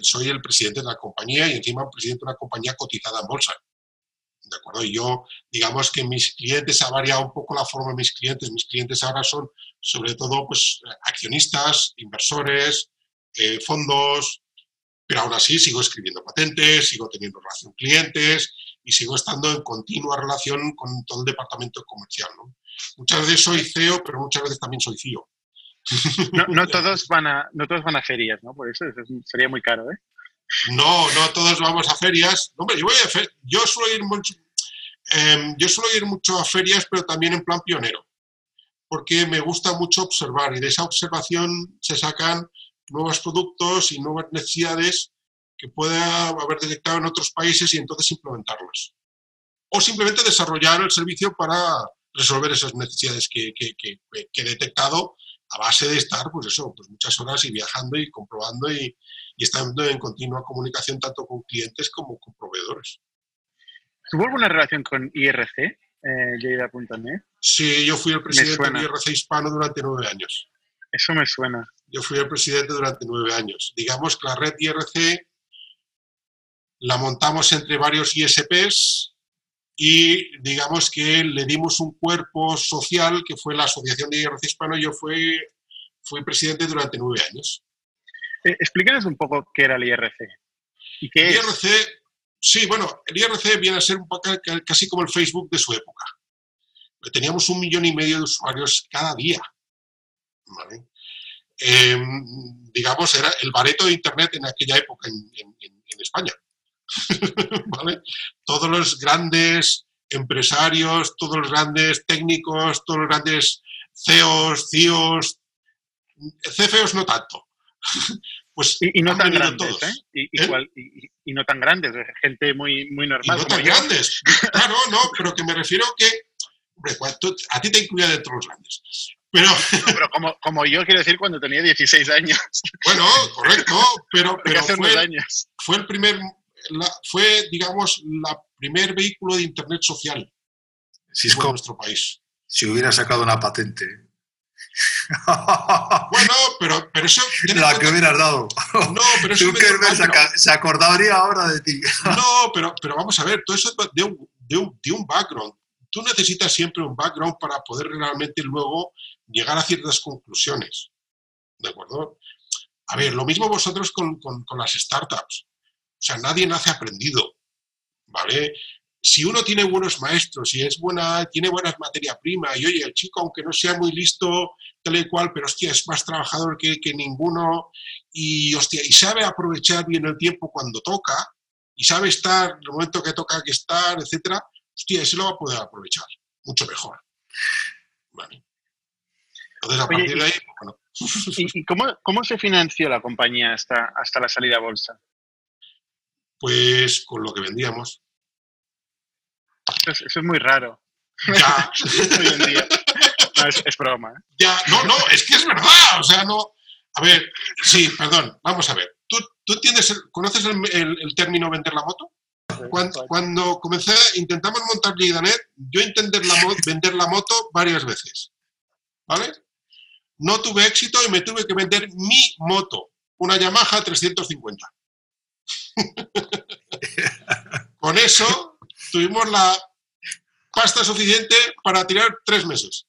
soy el presidente de la compañía y encima presidente de una compañía cotizada en bolsa. ¿De acuerdo? Y yo, digamos que mis clientes ha variado un poco la forma de mis clientes. Mis clientes ahora son sobre todo pues, accionistas, inversores, eh, fondos, pero aún así sigo escribiendo patentes, sigo teniendo relación con clientes, y sigo estando en continua relación con todo el departamento comercial. ¿no? Muchas veces soy CEO, pero muchas veces también soy CEO. No, todos, van a, no todos van a ferias, ¿no? Por eso, sería muy caro, ¿eh? No, no todos vamos a ferias. hombre, yo, voy a yo, suelo ir mucho, em, yo suelo ir mucho a ferias, pero también en plan pionero, porque me gusta mucho observar y de esa observación se sacan nuevos productos y nuevas necesidades que pueda haber detectado en otros países y entonces implementarlas. O simplemente desarrollar el servicio para resolver esas necesidades que, he detectado a base de estar, pues eso, pues muchas horas y viajando y comprobando y, estando en continua comunicación tanto con clientes como con proveedores. ¿Tuvo alguna relación con IRC, eh, Sí, yo fui el presidente de IRC hispano durante nueve años. Eso me suena. Yo fui el presidente durante nueve años. Digamos que la red IRC la montamos entre varios ISPs y digamos que le dimos un cuerpo social que fue la Asociación de IRC Hispano. Yo fui, fui presidente durante nueve años. Eh, explícanos un poco qué era el IRC. ¿Y qué el IRC, sí, bueno, el IRC viene a ser un poco casi como el Facebook de su época. Teníamos un millón y medio de usuarios cada día. Em, digamos, era el bareto de Internet en aquella época en España. Todos los grandes empresarios, todos los grandes técnicos, todos los grandes CEOs, CIOs, CFOs no tanto. Pues y, no tan grandes, ¿eh? ¿eh? Y, no tan grandes, gente muy, muy normal. no tan grandes, claro, no, pero que me refiero que, hombre, a ti te incluía dentro de los grandes. Pero, pero como, como, yo quiero decir cuando tenía 16 años. Bueno, correcto, pero, pero fue, fue el primer fue, digamos, la primer vehículo de Internet social en nuestro país. Si hubiera sacado una patente. bueno, pero, pero eso... La que hubieras dado. No, pero eso... se acordaría ahora de ti. no, pero, pero vamos a ver, todo eso de un, de, un, de un background. Tú necesitas siempre un background para poder realmente luego llegar a ciertas conclusiones. ¿De acuerdo? A ver, lo mismo vosotros con, con, con las startups. O sea, nadie nace aprendido, ¿vale? Si uno tiene buenos maestros y es buena, tiene buenas materia prima y oye, el chico, aunque no sea muy listo, tal y cual, pero hostia, es más trabajador que, ninguno y, hostia, y sabe aprovechar bien el tiempo cuando toca y sabe estar en el momento que toca que estar, etcétera, hostia, ese lo va a poder aprovechar mucho mejor. ¿Vale? Entonces, a partir de ahí, bueno. ¿Y, cómo, cómo, se financió la compañía hasta, hasta la salida a bolsa? Pues con lo que vendíamos. Eso es, muy raro. Ya. Hoy en día. No, es, broma. ¿eh? Ya, no, no, es que es verdad. O sea, no. A ver, sí, perdón, vamos a ver. ¿Tú, tú conoces el, término vender la moto? Cuando, cuando, comencé, intentamos montar Lidanet, yo intenté la, vender la moto varias veces. ¿Vale? No tuve éxito y me tuve que vender mi moto, una Yamaha 350. Con eso tuvimos la pasta suficiente para tirar tres meses.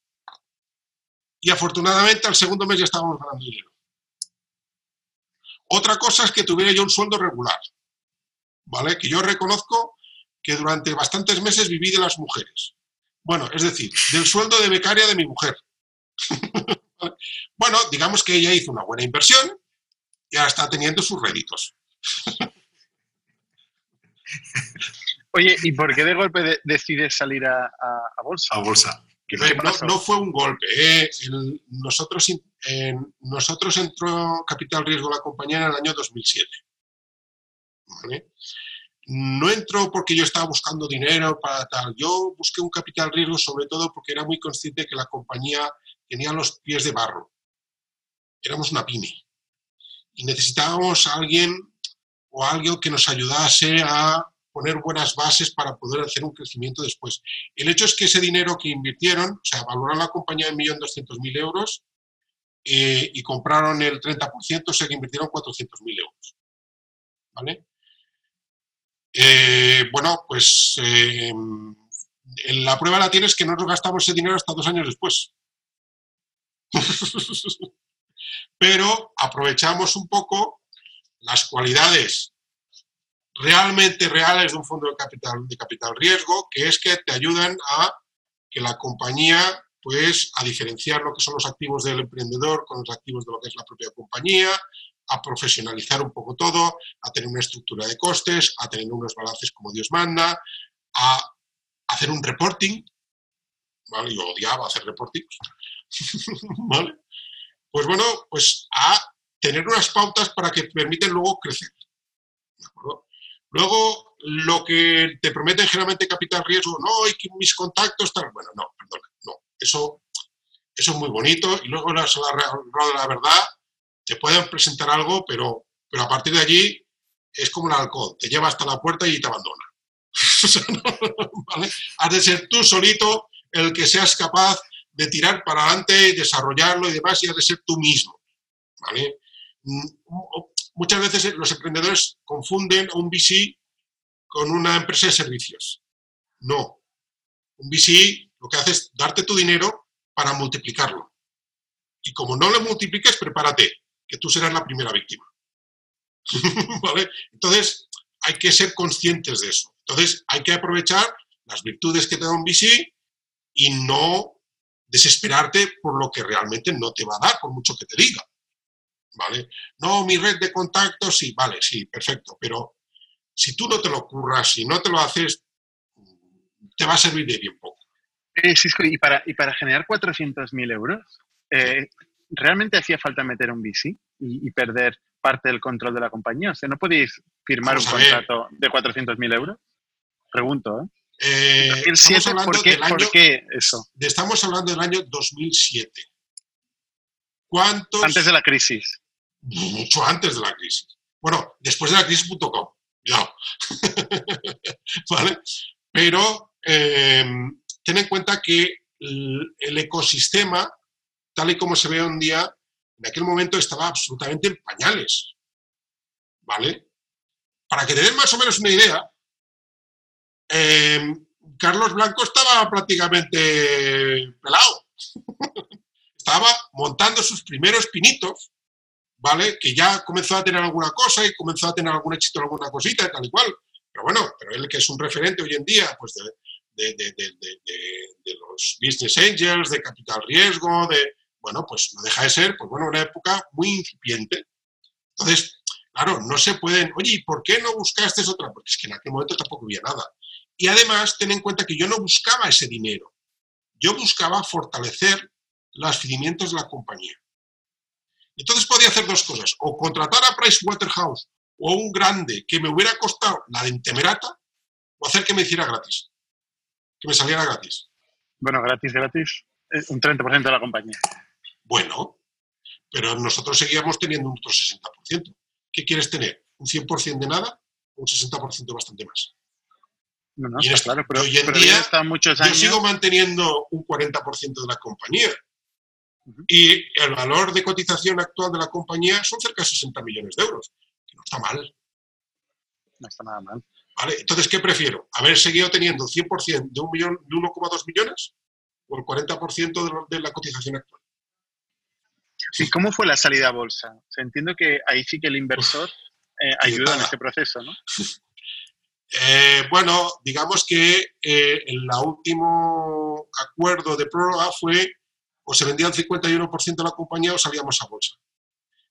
Y afortunadamente al segundo mes ya estábamos ganando dinero. Otra cosa es que tuviera yo un sueldo regular, ¿vale? Que yo reconozco que durante bastantes meses viví de las mujeres. Bueno, es decir, del sueldo de becaria de mi mujer. bueno, digamos que ella hizo una buena inversión y ahora está teniendo sus réditos. Oye, ¿y por qué de golpe decides salir a, bolsa? A bolsa. no, fue un golpe. Eh. nosotros, nosotros entró Capital Riesgo la compañía en el año 2007. No entró porque yo estaba buscando dinero para tal. Yo busqué un capital riesgo sobre todo porque era muy consciente que la compañía tenía los pies de barro. Éramos una pyme. Y necesitábamos a alguien o algo que nos ayudase a poner buenas bases para poder hacer un crecimiento después. El hecho es que ese dinero que invirtieron, o sea, valoraron la compañía en 1.200.000 euros eh, y compraron el 30%, o sea que invirtieron 400.000 euros. ¿Vale? Eh, bueno, pues eh, la prueba la tienes que no nos gastamos ese dinero hasta dos años después. Pero aprovechamos un poco las cualidades realmente reales de un fondo de capital, de capital riesgo, que es que te ayudan a que la compañía, pues, a diferenciar lo que son los activos del emprendedor con los activos de lo que es la propia compañía, a profesionalizar un poco todo, a tener una estructura de costes, a tener unos balances como Dios manda, a hacer un reporting, ¿vale? Yo odiaba hacer reporting, ¿vale? Pues bueno, pues a tener unas pautas para que permiten luego crecer. Luego, lo que te prometen generalmente capital riesgo, no, hay que mis contactos, tal. Bueno, no, perdona, no. Eso, eso es muy bonito y luego la, la, la verdad te pueden presentar algo, pero, pero a partir de allí es como el alcohol, te lleva hasta la puerta y te abandona. Has de ser tú solito el que seas capaz de tirar para adelante, y desarrollarlo y demás, y has de ser tú mismo. ¿vale? Mm, muchas veces los emprendedores confunden a un VC con una empresa de servicios. No. Un VC lo que hace es darte tu dinero para multiplicarlo. Y como no lo multipliques, prepárate, que tú serás la primera víctima. Entonces, hay que ser conscientes de eso. Entonces, hay que aprovechar las virtudes que te da un VC y no desesperarte por lo que realmente no te va a dar, por mucho que te diga. ¿Vale? No, mi red de contactos, sí, vale, sí, perfecto, pero si tú no te lo curras, si no te lo haces, te va a servir de bien poco. Eh, y para, y para generar 400.000 euros, eh, ¿realmente hacía falta meter un VC y, perder parte del control de la compañía? O sea, ¿no podéis firmar un contrato de 400.000 euros? Pregunto, ¿eh? eh ¿por, qué, ¿por, qué, eso? Estamos hablando del año 2007. ¿Cuántos? Antes de la crisis mucho antes de la crisis. Bueno, después de la crisis.com, ya. ¿Vale? Pero em, ten en cuenta que el, ecosistema, tal y como se ve hoy en día, en aquel momento estaba absolutamente en pañales. ¿Vale? Para que te den más o menos una idea, em, Carlos Blanco estaba prácticamente pelado. estaba montando sus primeros pinitos ¿vale? Que ya comenzó a tener alguna cosa y comenzó a tener algún éxito alguna cosita, tal y cual. Pero bueno, pero él que es un referente hoy en día, pues de, de, los business angels, de capital riesgo, de, bueno, pues no deja de ser, pues bueno, una época muy incipiente. Entonces, claro, no se pueden, oye, ¿y por qué no buscaste otra? Porque es que en aquel momento tampoco había nada. Y además, ten en cuenta que yo no buscaba ese dinero. Yo buscaba fortalecer los cimientos de la compañía. Entonces podía hacer dos cosas, o contratar a Pricewaterhouse o un grande que me hubiera costado la de Intemerata o hacer que me hiciera gratis? Que me saliera gratis. Bueno, gratis, gratis, un 30% de la compañía. Bueno, pero nosotros seguíamos teniendo un otro 60%. ¿Qué quieres tener? ¿Un 100% de nada o un 60% bastante más? No, no, Y en está este- claro, pero, hoy en pero día, muchos Yo años. sigo manteniendo un 40% de la compañía. Y el valor de cotización actual de la compañía son cerca de 60 millones de euros. Que no está mal. No está nada mal. ¿vale? Entonces, ¿qué prefiero? ¿Haber seguido teniendo el 100% de, un millón, de 1,2 millones o el 40% de, lo- de la cotización actual? ¿Y cómo fue la salida a bolsa? O sea, entiendo que ahí sí que el inversor eh, ayuda en este proceso, ¿no? Eh, bueno, digamos que eh, el último acuerdo de prórroga fue o se vendía el 51% de la compañía o salíamos a bolsa.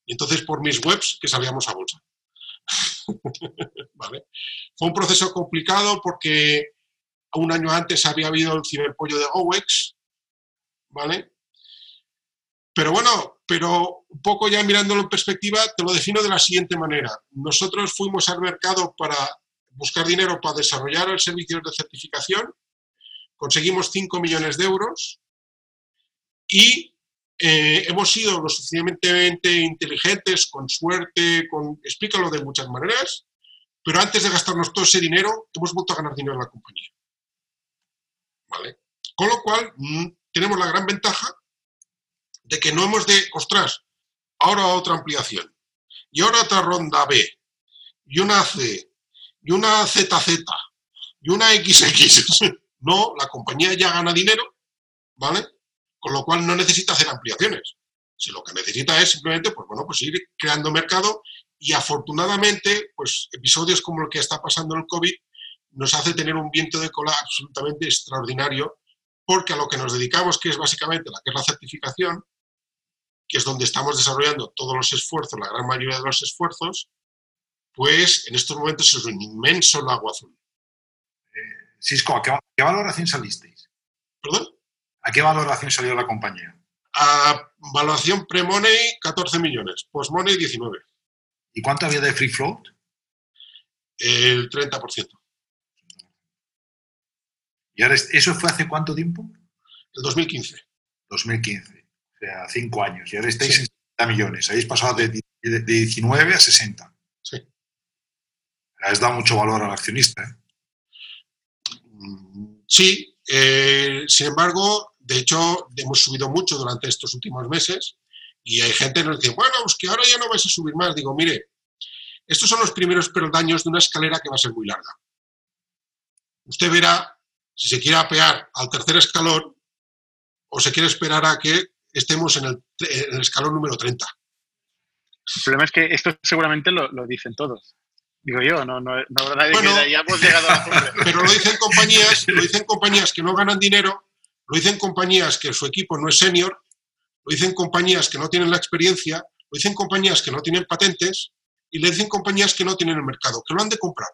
Y entonces por mis webs que salíamos a bolsa. ¿Vale? Fue un proceso complicado porque un año antes había habido el ciberpollo de GoEx, ¿vale? Pero bueno, pero un poco ya mirándolo en perspectiva, te lo defino de la siguiente manera. Nosotros fuimos al mercado para buscar dinero para desarrollar el servicio de certificación, conseguimos 5 millones de euros y eh, hemos sido lo suficientemente inteligentes, con suerte, con, explícalo de muchas maneras, pero antes de gastarnos todo ese dinero, hemos vuelto a ganar dinero en la compañía. ¿Vale? Con lo cual, mm, tenemos la gran ventaja de que no hemos de, ostras, ahora otra ampliación, y ahora otra ronda B, y una C, y una ZZ, y una XX. No, la compañía ya gana dinero, ¿vale? Con lo cual no necesita hacer ampliaciones. Si lo que necesita es simplemente, pues bueno, pues ir creando mercado y afortunadamente, pues episodios como el que está pasando en el COVID nos hace tener un viento de cola absolutamente extraordinario, porque a lo que nos dedicamos, que es básicamente la que es la certificación, que es donde estamos desarrollando todos los esfuerzos, la gran mayoría de los esfuerzos, pues en estos momentos es un inmenso lago azul. Cisco, ¿a qué, a qué valoración salisteis? ¿Perdón? ¿A qué valoración salió la compañía? A valuación pre-money 14 millones, post-money 19, ¿Y cuánto había de free float? el 30%. ¿Y ahora es- eso fue hace cuánto tiempo? El 2015. 2015. O sea, cinco años. Y ahora estáis Sí. en 60 millones. Habéis pasado de, de 19 a 60. Sí. Has dado mucho valor al accionista. ¿eh? Sí, eh, sin embargo, de hecho, hemos subido mucho durante estos últimos meses y hay gente que nos dice, bueno, pues que ahora ya no vais a subir más. Digo, mire, estos son los primeros peldaños de una escalera que va a ser muy larga. Usted verá si se quiere apear al tercer escalón o se quiere esperar a que estemos en el, en el escalón número 30. El problema es que esto seguramente lo, lo dicen todos. Digo yo, no, no, habrá nadie Bueno. que ya hemos llegado a la. Pero lo dicen compañías, lo dicen compañías que no ganan dinero, lo dicen compañías que su equipo no es senior, lo dicen compañías que no tienen la experiencia, lo dicen compañías que no tienen patentes y le dicen compañías que no tienen el mercado, que lo han de comprar.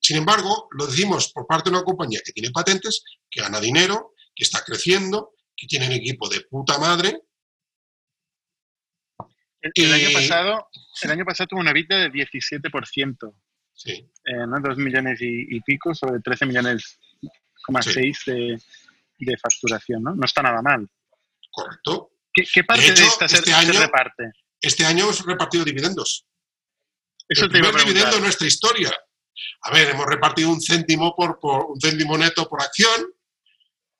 Sin embargo, lo decimos por parte de una compañía que tiene patentes, que gana dinero, que está creciendo, que tiene un equipo de puta madre. El, el año Y- pasado, el año pasado tuvo una EBITDA de 17%, Sí, eh, ¿no? 2 millones y, y pico sobre 13 millones, Sí. 6 de, de facturación, ¿no? No está nada mal. correcto. ¿Qué, qué parte de, hecho, esta este se año- reparte? Este año hemos repartido dividendos. Eso el te primer dividendo de nuestra historia. A ver, hemos repartido un céntimo por, por- un céntimo neto por acción,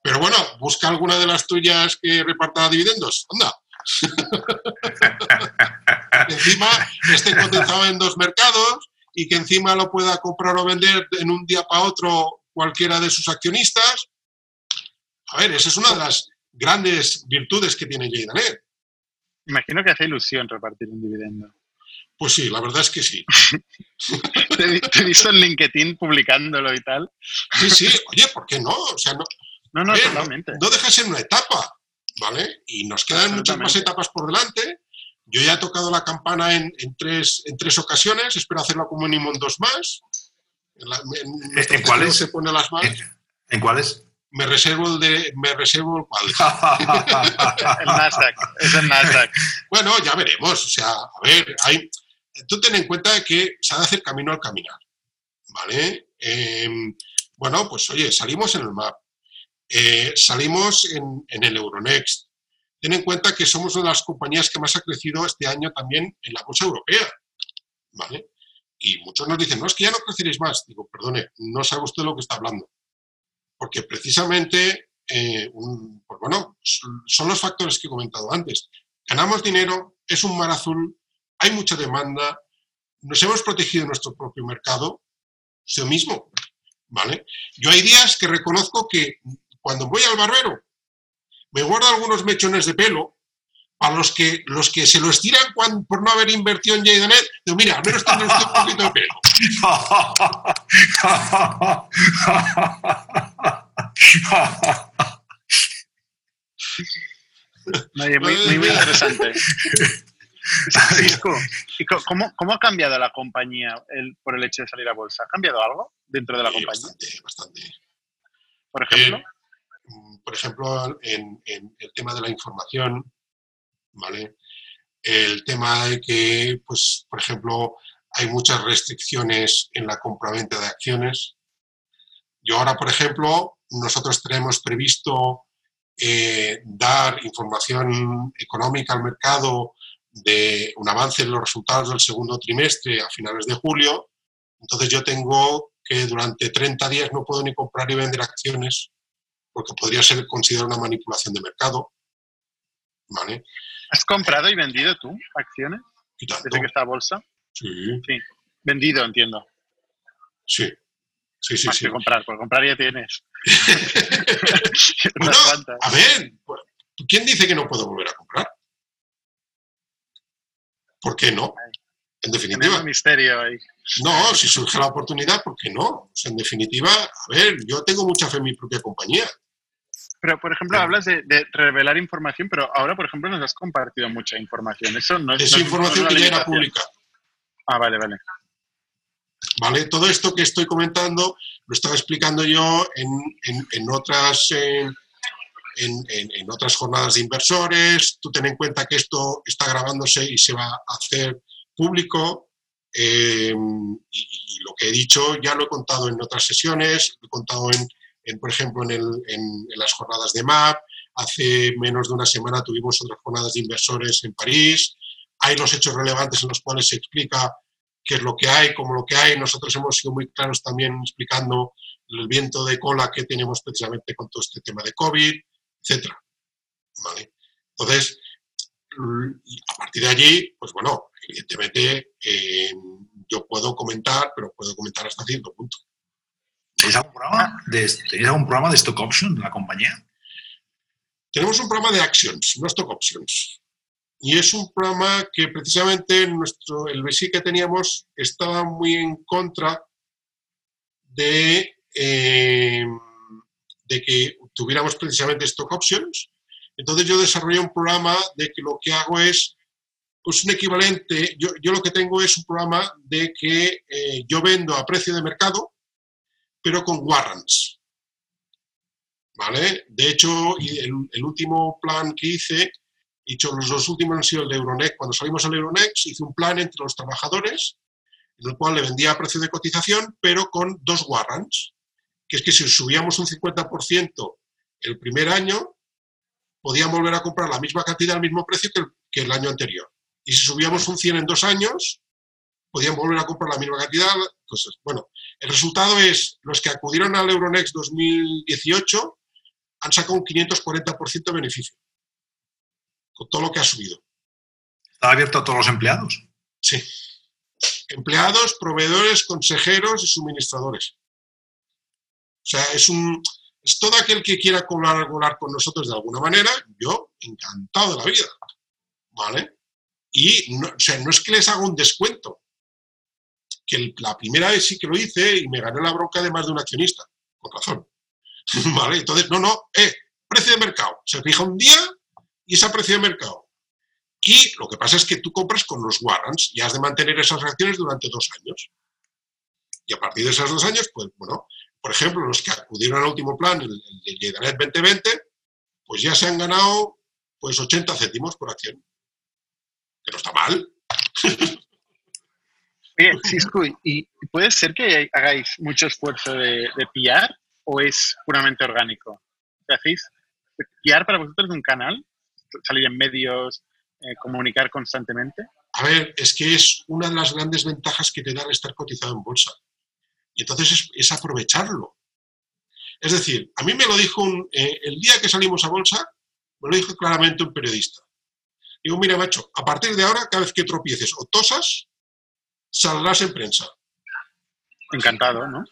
pero bueno, busca alguna de las tuyas que reparta dividendos. Anda. Que encima esté cotizado en dos mercados y que encima lo pueda comprar o vender en un día para otro cualquiera de sus accionistas. A ver, esa es una de las grandes virtudes que tiene Jaydanet. Imagino que hace ilusión repartir un dividendo. Pues sí, la verdad es que sí. Te, te he visto en LinkedIn publicándolo y tal. Sí, sí, oye, ¿por qué no? O sea, no, No, no, totalmente. no deja de ser una etapa, ¿vale? Y nos quedan muchas más etapas por delante. Yo ya he tocado la campana en, en tres, en tres ocasiones, espero hacerlo como mínimo en dos más. En, la- en- nuestro ¿En cuáles? Se pone las más. ¿En, en cuáles? Me reservo el de, me reservo el cual. El Nasdaq, es el Nasdaq. Bueno, ya veremos. O sea, a ver, hay, tú ten en cuenta que se ha de hacer camino al caminar, ¿vale? Em, bueno, pues oye, salimos en el MAP, eh, salimos en, en, el Euronext. Ten en cuenta que somos una de las compañías que más ha crecido este año también en la bolsa europea, ¿vale? Y muchos nos dicen, no, es que ya no creceréis más. Digo, perdone, no sabe usted lo que está hablando. Porque precisamente, eh, pues bueno, son los factores que he comentado antes. Ganamos dinero, es un mar azul, hay mucha demanda, nos hemos protegido nuestro propio mercado, yo mismo, ¿vale? Yo hay días que reconozco que cuando voy al barbero, me guardo algunos mechones de pelo para los que, los que se lo estiran por no haber invertido en Jaydonet, digo, mira, al menos tendré usted un poquito de pelo. muy, muy, muy interesante. ¿cómo, ¿cómo, ha cambiado la compañía por el hecho de salir a bolsa? ¿Ha cambiado algo dentro de la compañía? Bastante, bastante. ¿Por ejemplo? Eh, por ejemplo, en, el tema de la información, ¿vale? El tema de que, pues, por ejemplo, hay muchas restricciones en la compraventa de acciones. Yo ahora, por ejemplo, nosotros tenemos previsto eh, dar información económica al mercado de un avance en los resultados del segundo trimestre a finales de julio. Entonces yo tengo que durante 30 días no puedo ni comprar ni vender acciones porque podría ser considerado una manipulación de mercado. ¿Vale? ¿Has comprado y vendido tú acciones? ¿Desde que está a bolsa? Sí. Sí. Vendido, entiendo. Sí. Sí, sí, Más sí. Que comprar, por comprar ya tienes. bueno, a ver, ¿quién dice que no puedo volver a comprar? ¿Por qué no? En definitiva. Un misterio ahí. No, si surge la oportunidad, ¿por qué no? en definitiva, a ver, yo tengo mucha fe en mi propia compañía. Pero, por ejemplo, hablas de, revelar información, pero ahora, por ejemplo, nos has compartido mucha información. Eso no es, es información que ya era pública. Ah, vale, vale. Vale, todo esto que estoy comentando lo estaba explicando yo en, otras... en, en, otras jornadas de inversores. Tú ten en cuenta que esto está grabándose y se va a hacer público. Eh, y, lo que he dicho ya lo he contado en otras sesiones, lo he contado en, por ejemplo, en, las jornadas de MAP. Hace menos de una semana tuvimos otras jornadas de inversores en París. Hay los hechos relevantes en los cuales se explica qué es lo que hay, cómo lo que hay. Nosotros hemos sido muy claros también explicando el viento de cola que tenemos precisamente con todo este tema de COVID, etc. Entonces, a partir de allí, pues bueno, evidentemente eh, yo puedo comentar, pero puedo comentar hasta cierto punto. ¿Tenéis algún programa de, algún programa de stock option en la compañía? Tenemos un programa de actions, no stock options. Y es un programa que precisamente nuestro, el BSI que teníamos estaba muy en contra de, eh, de que tuviéramos precisamente stock options. Entonces yo desarrollé un programa de que lo que hago es pues un equivalente, yo, yo lo que tengo es un programa de que eh, yo vendo a precio de mercado, pero con warrants. ¿Vale? De hecho, el, el último plan que hice dicho, los dos últimos han sido el de Euronext. Cuando salimos al Euronext, hice un plan entre los trabajadores, en el cual le vendía a precio de cotización, pero con dos warrants, que es que si subíamos un 50% el primer año, podían volver a comprar la misma cantidad al mismo precio que el, año anterior. Y si subíamos un 100 en dos años, podían volver a comprar la misma cantidad. Entonces, bueno, el resultado es, los que acudieron al Euronext 2018 han sacado un 540% de beneficio con todo lo que ha subido. ¿Está abierto a todos los empleados? Sí. Empleados, proveedores, consejeros y suministradores. O sea, es un es todo aquel que quiera colaborar con nosotros de alguna manera, yo encantado de la vida. ¿Vale? Y no, o sea, no es que les haga un descuento, que la primera vez sí que lo hice y me gané la bronca de más de un accionista, con razón. ¿Vale? Entonces, no, no, eh, precio de mercado. Se fija un día y es a precio de mercado. Y lo que pasa es que tú compras con los warrants y has de mantener esas acciones durante dos años. Y a partir de esos dos años, pues bueno, por ejemplo, los que acudieron al último plan, el, de Lleganet 2020, pues ya se han ganado pues 80 céntimos por acción. Que no está mal. Bien, Cisco, ¿y puede ser que hagáis mucho esfuerzo de, de o es puramente orgánico? ¿Qué hacéis? ¿PR para vosotros es un canal? ¿Salir en medios, eh, comunicar constantemente? A ver, es que es una de las grandes ventajas que te da estar cotizado en bolsa. Y entonces es, aprovecharlo. Es decir, a mí me lo dijo eh, el día que salimos a bolsa, me lo dijo claramente un periodista. Digo, mira, macho, a partir de ahora, cada vez que tropieces o tosas, saldrás en prensa. Encantado, ¿no?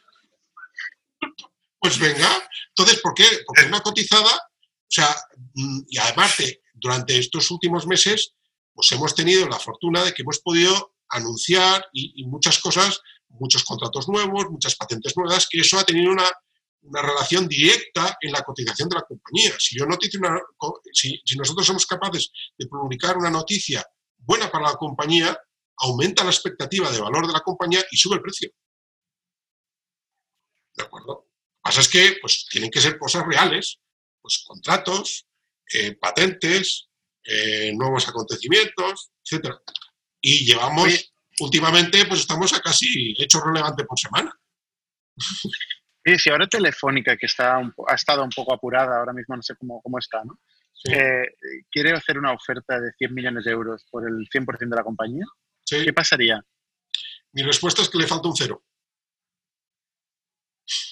Pues venga. Entonces, ¿por qué? Porque una cotizada, o sea, mm, y además durante estos últimos meses, pues hemos tenido la fortuna de que hemos podido anunciar y, muchas cosas, muchos contratos nuevos, muchas patentes nuevas, que eso ha tenido una, relación directa en la cotización de la compañía. Si, yo una, si, si nosotros somos capaces de publicar una noticia buena para la compañía, aumenta la expectativa de valor de la compañía y sube el precio. ¿De acuerdo? Lo que pasa es que pues, tienen que ser cosas reales, pues contratos, eh, patentes, eh, nuevos acontecimientos, etc. Y llevamos, últimamente, pues estamos a casi hecho relevante por semana. Sí, si ahora Telefónica, que está ha estado un poco apurada, ahora mismo no sé cómo, cómo está, ¿no? Eh, quiere hacer una oferta de 100 millones de euros por el 100% de la compañía. ¿Qué pasaría? Mi respuesta es que le falta un cero.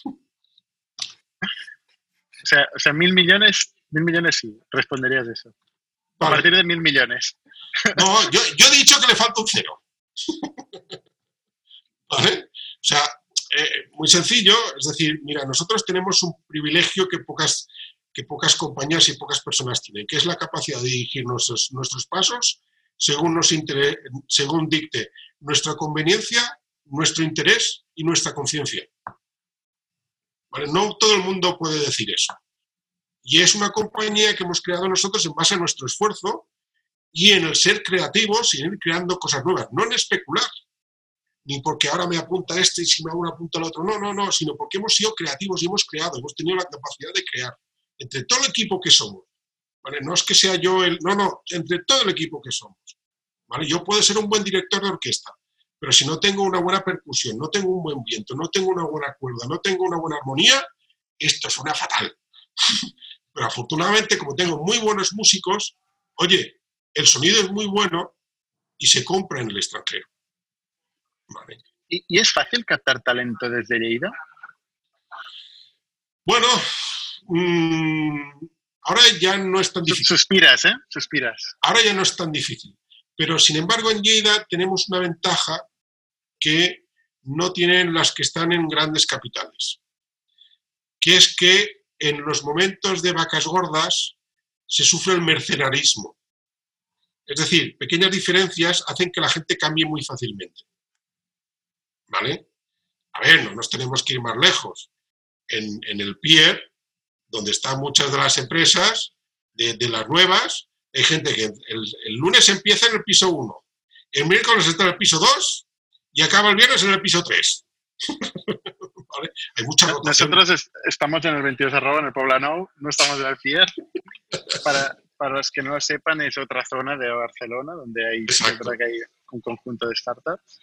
o, sea, o sea, mil millones Mil millones sí, responderías eso. A partir de mil millones. No, yo, he dicho que le falta un cero. ¿Vale? O sea, eh, muy sencillo, es decir, mira, nosotros tenemos un privilegio que pocas, que pocas compañías y pocas personas tienen, que es la capacidad de dirigir nuestros, nuestros pasos según, nos según dicte nuestra conveniencia, nuestro interés y nuestra conciencia. ¿Vale? No todo el mundo puede decir eso. Y es una compañía que hemos creado nosotros en base a nuestro esfuerzo y en el ser creativos y en ir creando cosas nuevas, no en especular, ni porque ahora me apunta este y si me apunta el otro, no, no, no, sino porque hemos sido creativos y hemos creado, hemos tenido la capacidad de crear, entre todo el equipo que somos. ¿Vale? No es que sea yo el, no, no, entre todo el equipo que somos. ¿vale? Yo puedo ser un buen director de orquesta, pero si no tengo una buena percusión, no tengo un buen viento, no tengo una buena cuerda, no tengo una buena armonía, esto suena fatal. Pero afortunadamente, como tengo muy buenos músicos, oye, el sonido es muy bueno y se compra en el extranjero. ¿Y, es fácil captar talento desde Lleida? Bueno, mm, ahora ya no es tan difícil. Suspiras, ¿eh? Suspiras. Ahora ya no es tan difícil. Pero sin embargo, en Lleida tenemos una ventaja que no tienen las que están en grandes capitales, que es que en los momentos de vacas gordas se sufre el mercenarismo. Es decir, pequeñas diferencias hacen que la gente cambie muy fácilmente. ¿Vale? A ver, no nos tenemos que ir más lejos. En, el Pier, donde están muchas de las empresas, de, las nuevas, hay gente que el, el, lunes empieza en el piso 1, el miércoles está en el piso 2 y acaba el viernes en el piso 3. Hay mucha Nosotros estamos en el 22 arroba, en el Poblano, no estamos en el FIER. Para, para los que no lo sepan, es otra zona de Barcelona donde hay, que hay un conjunto de startups.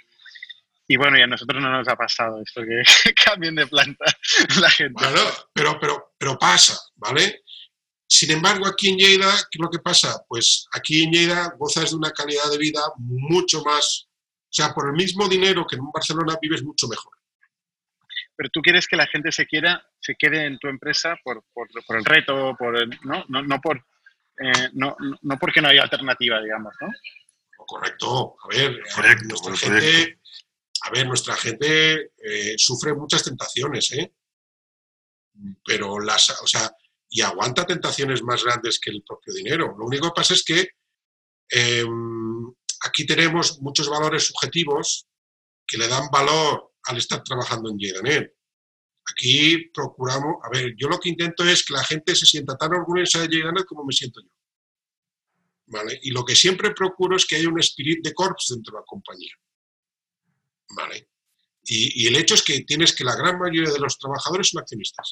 Y bueno, y a nosotros no nos ha pasado esto, que, cambien de planta la gente. pero, pero, pero pasa, ¿vale? Sin embargo, aquí en Lleida, ¿qué es lo que pasa? Pues aquí en Lleida gozas de una calidad de vida mucho más, o sea, por el mismo dinero que en Barcelona vives mucho mejor pero tú quieres que la gente se quiera, se quede en tu empresa por, por, por el reto, por ¿no? No, no por, eh, no, no, porque no hay alternativa, digamos, ¿no? Correcto. A ver, nuestra gente, a ver, nuestra gente eh, sufre muchas tentaciones, ¿eh? Pero las, o sea, y aguanta tentaciones más grandes que el propio dinero. Lo único que pasa es que em, aquí tenemos muchos valores subjetivos que le dan valor al estar trabajando en Yedanet. Aquí procuramos, a ver, yo lo que intento es que la gente se sienta tan orgullosa de Yedanet como me siento yo. ¿Vale? Y lo que siempre procuro es que haya un espíritu de corps dentro de la compañía. ¿Vale? Y, el hecho es que tienes que la gran mayoría de los trabajadores son accionistas.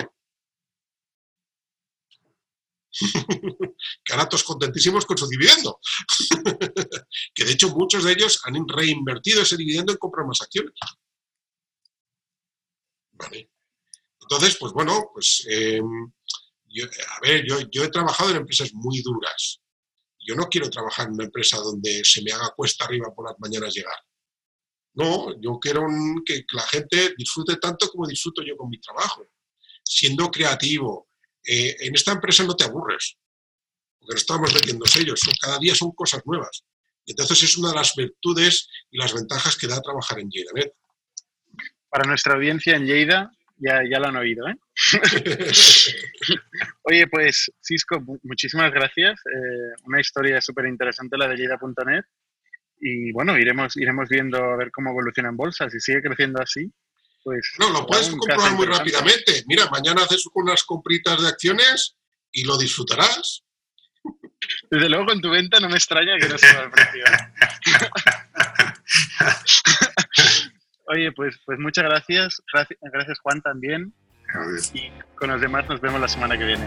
Caratos contentísimos con su dividendo. que de hecho muchos de ellos han reinvertido ese dividendo en comprar más acciones. Vale. Entonces, pues bueno, pues em, a ver, yo, yo he trabajado en empresas muy duras. Yo no quiero trabajar en una empresa donde se me haga cuesta arriba por las mañanas llegar. No, yo quiero que la gente disfrute tanto como disfruto yo con mi trabajo, siendo creativo. Eh, en esta empresa no te aburres, porque no estamos metiendo sellos, cada día son cosas nuevas. Y entonces es una de las virtudes y las ventajas que da trabajar en JeiraNet. Para nuestra audiencia en Lleida, ya, ya lo han oído, ¿eh? Oye, pues Cisco, muchísimas gracias. Eh, una historia súper interesante la de Lleida.net y bueno, iremos, iremos viendo a ver cómo evoluciona en bolsa. Si sigue creciendo así, pues... No, lo puedes comprobar muy rápidamente. Mira, mañana haces unas compritas de acciones y lo disfrutarás. Desde luego con tu venta no me extraña que no suba el precio. ¿eh? Oye, pues, pues muchas gracias. gracias. Gracias Juan también. Y con los demás nos vemos la semana que viene.